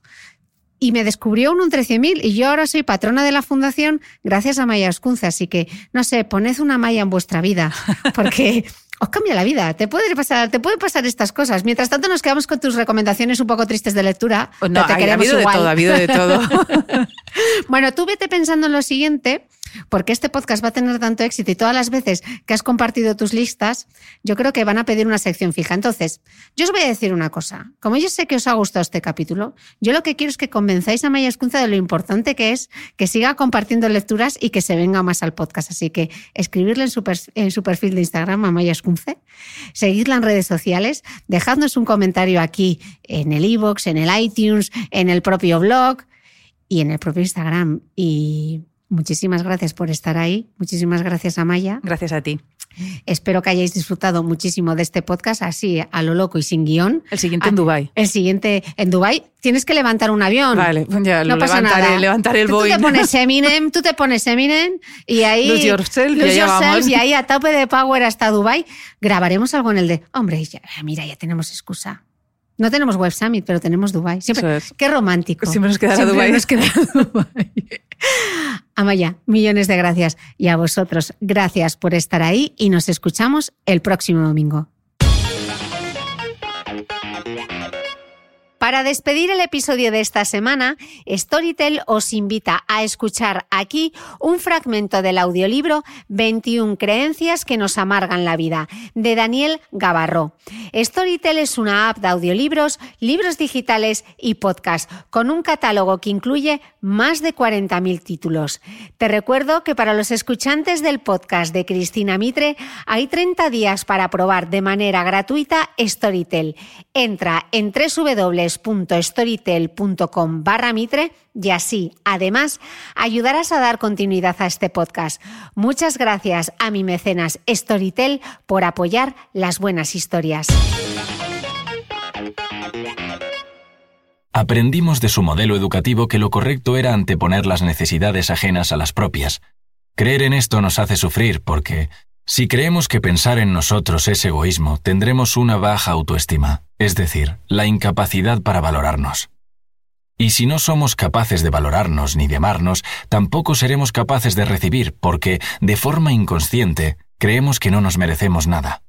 Speaker 1: Y me descubrió un 13.000 y yo ahora soy patrona de la fundación gracias a Maya Escunza. Así que, no sé, poned una Maya en vuestra vida, porque os cambia la vida. Te puede pasar, te pueden pasar estas cosas. Mientras tanto, nos quedamos con tus recomendaciones un poco tristes de lectura.
Speaker 2: Oh, no,
Speaker 1: pero te
Speaker 2: ha
Speaker 1: queremos
Speaker 2: habido de todo, ha habido de todo.
Speaker 1: Bueno, tú vete pensando en lo siguiente, porque este podcast va a tener tanto éxito y todas las veces que has compartido tus listas, yo creo que van a pedir una sección fija. Entonces, yo os voy a decir una cosa. Como yo sé que os ha gustado este capítulo, yo lo que quiero es que convenzáis a Maya Escunza de lo importante que es que siga compartiendo lecturas y que se venga más al podcast. Así que escribirle en su, perfil de Instagram a Maya Escunce, seguidla en redes sociales, dejadnos un comentario aquí en el iVoox, en el iTunes, en el propio blog y en el propio Instagram. Y muchísimas gracias por estar ahí. Muchísimas gracias, Amaya.
Speaker 2: Gracias a ti.
Speaker 1: Espero que hayáis disfrutado muchísimo de este podcast, así a lo loco y sin guion.
Speaker 2: El siguiente en
Speaker 1: Ah,
Speaker 2: Dubái.
Speaker 1: El siguiente en Dubai Tienes que levantar un avión.
Speaker 2: Vale, pues ya
Speaker 1: no
Speaker 2: lo
Speaker 1: pasa
Speaker 2: levantaré,
Speaker 1: nada.
Speaker 2: levantaré el
Speaker 1: tú
Speaker 2: Boeing.
Speaker 1: te pones Eminem, tú te pones Eminem y ahí
Speaker 2: Lose yourself,
Speaker 1: lose yourself,
Speaker 2: vamos.
Speaker 1: y ahí a tope de power hasta Dubai. Grabaremos algo en el de, hombre, ya- mira, ya tenemos excusa. No tenemos Web Summit, pero tenemos Dubai. Siempre,
Speaker 2: Eso es.
Speaker 1: Qué romántico.
Speaker 2: Siempre nos quedará
Speaker 1: Siempre
Speaker 2: Dubái.
Speaker 1: nos quedará Dubái. Amaya, millones de gracias. Y a vosotros, gracias por estar ahí y nos escuchamos el próximo domingo. Para despedir el episodio de esta semana, Storytel os invita a escuchar aquí un fragmento del audiolibro 21 creencias que nos amargan la vida, de Daniel Gavarró. Storytel es una app de audiolibros, libros digitales y podcast, con un catálogo que incluye más de 40.000 títulos. Te recuerdo que para los escuchantes del podcast de Cristina Mitre hay 30 días para probar de manera gratuita Storytel. Entra en www.storytel.com barra Mitre y así, además, ayudarás a dar continuidad a este podcast. Muchas gracias a mi mecenas Storytel por apoyar las buenas historias.
Speaker 3: Aprendimos de su modelo educativo que lo correcto era anteponer las necesidades ajenas a las propias. Creer en esto nos hace sufrir porque, si creemos que pensar en nosotros es egoísmo, tendremos una baja autoestima, es decir, la incapacidad para valorarnos. Y si no somos capaces de valorarnos ni de amarnos, tampoco seremos capaces de recibir porque, de forma inconsciente, creemos que no nos merecemos nada.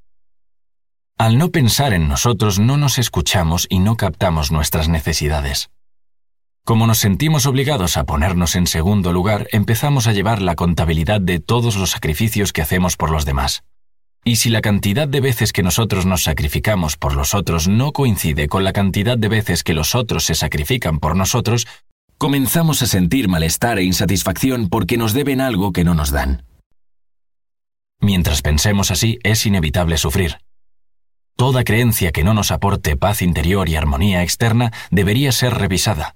Speaker 3: Al no pensar en nosotros no nos escuchamos y no captamos nuestras necesidades. Como nos sentimos obligados a ponernos en segundo lugar, empezamos a llevar la contabilidad de todos los sacrificios que hacemos por los demás. Y si la cantidad de veces que nosotros nos sacrificamos por los otros no coincide con la cantidad de veces que los otros se sacrifican por nosotros, comenzamos a sentir malestar e insatisfacción porque nos deben algo que no nos dan. Mientras pensemos así, es inevitable sufrir. Toda creencia que no nos aporte paz interior y armonía externa debería ser revisada.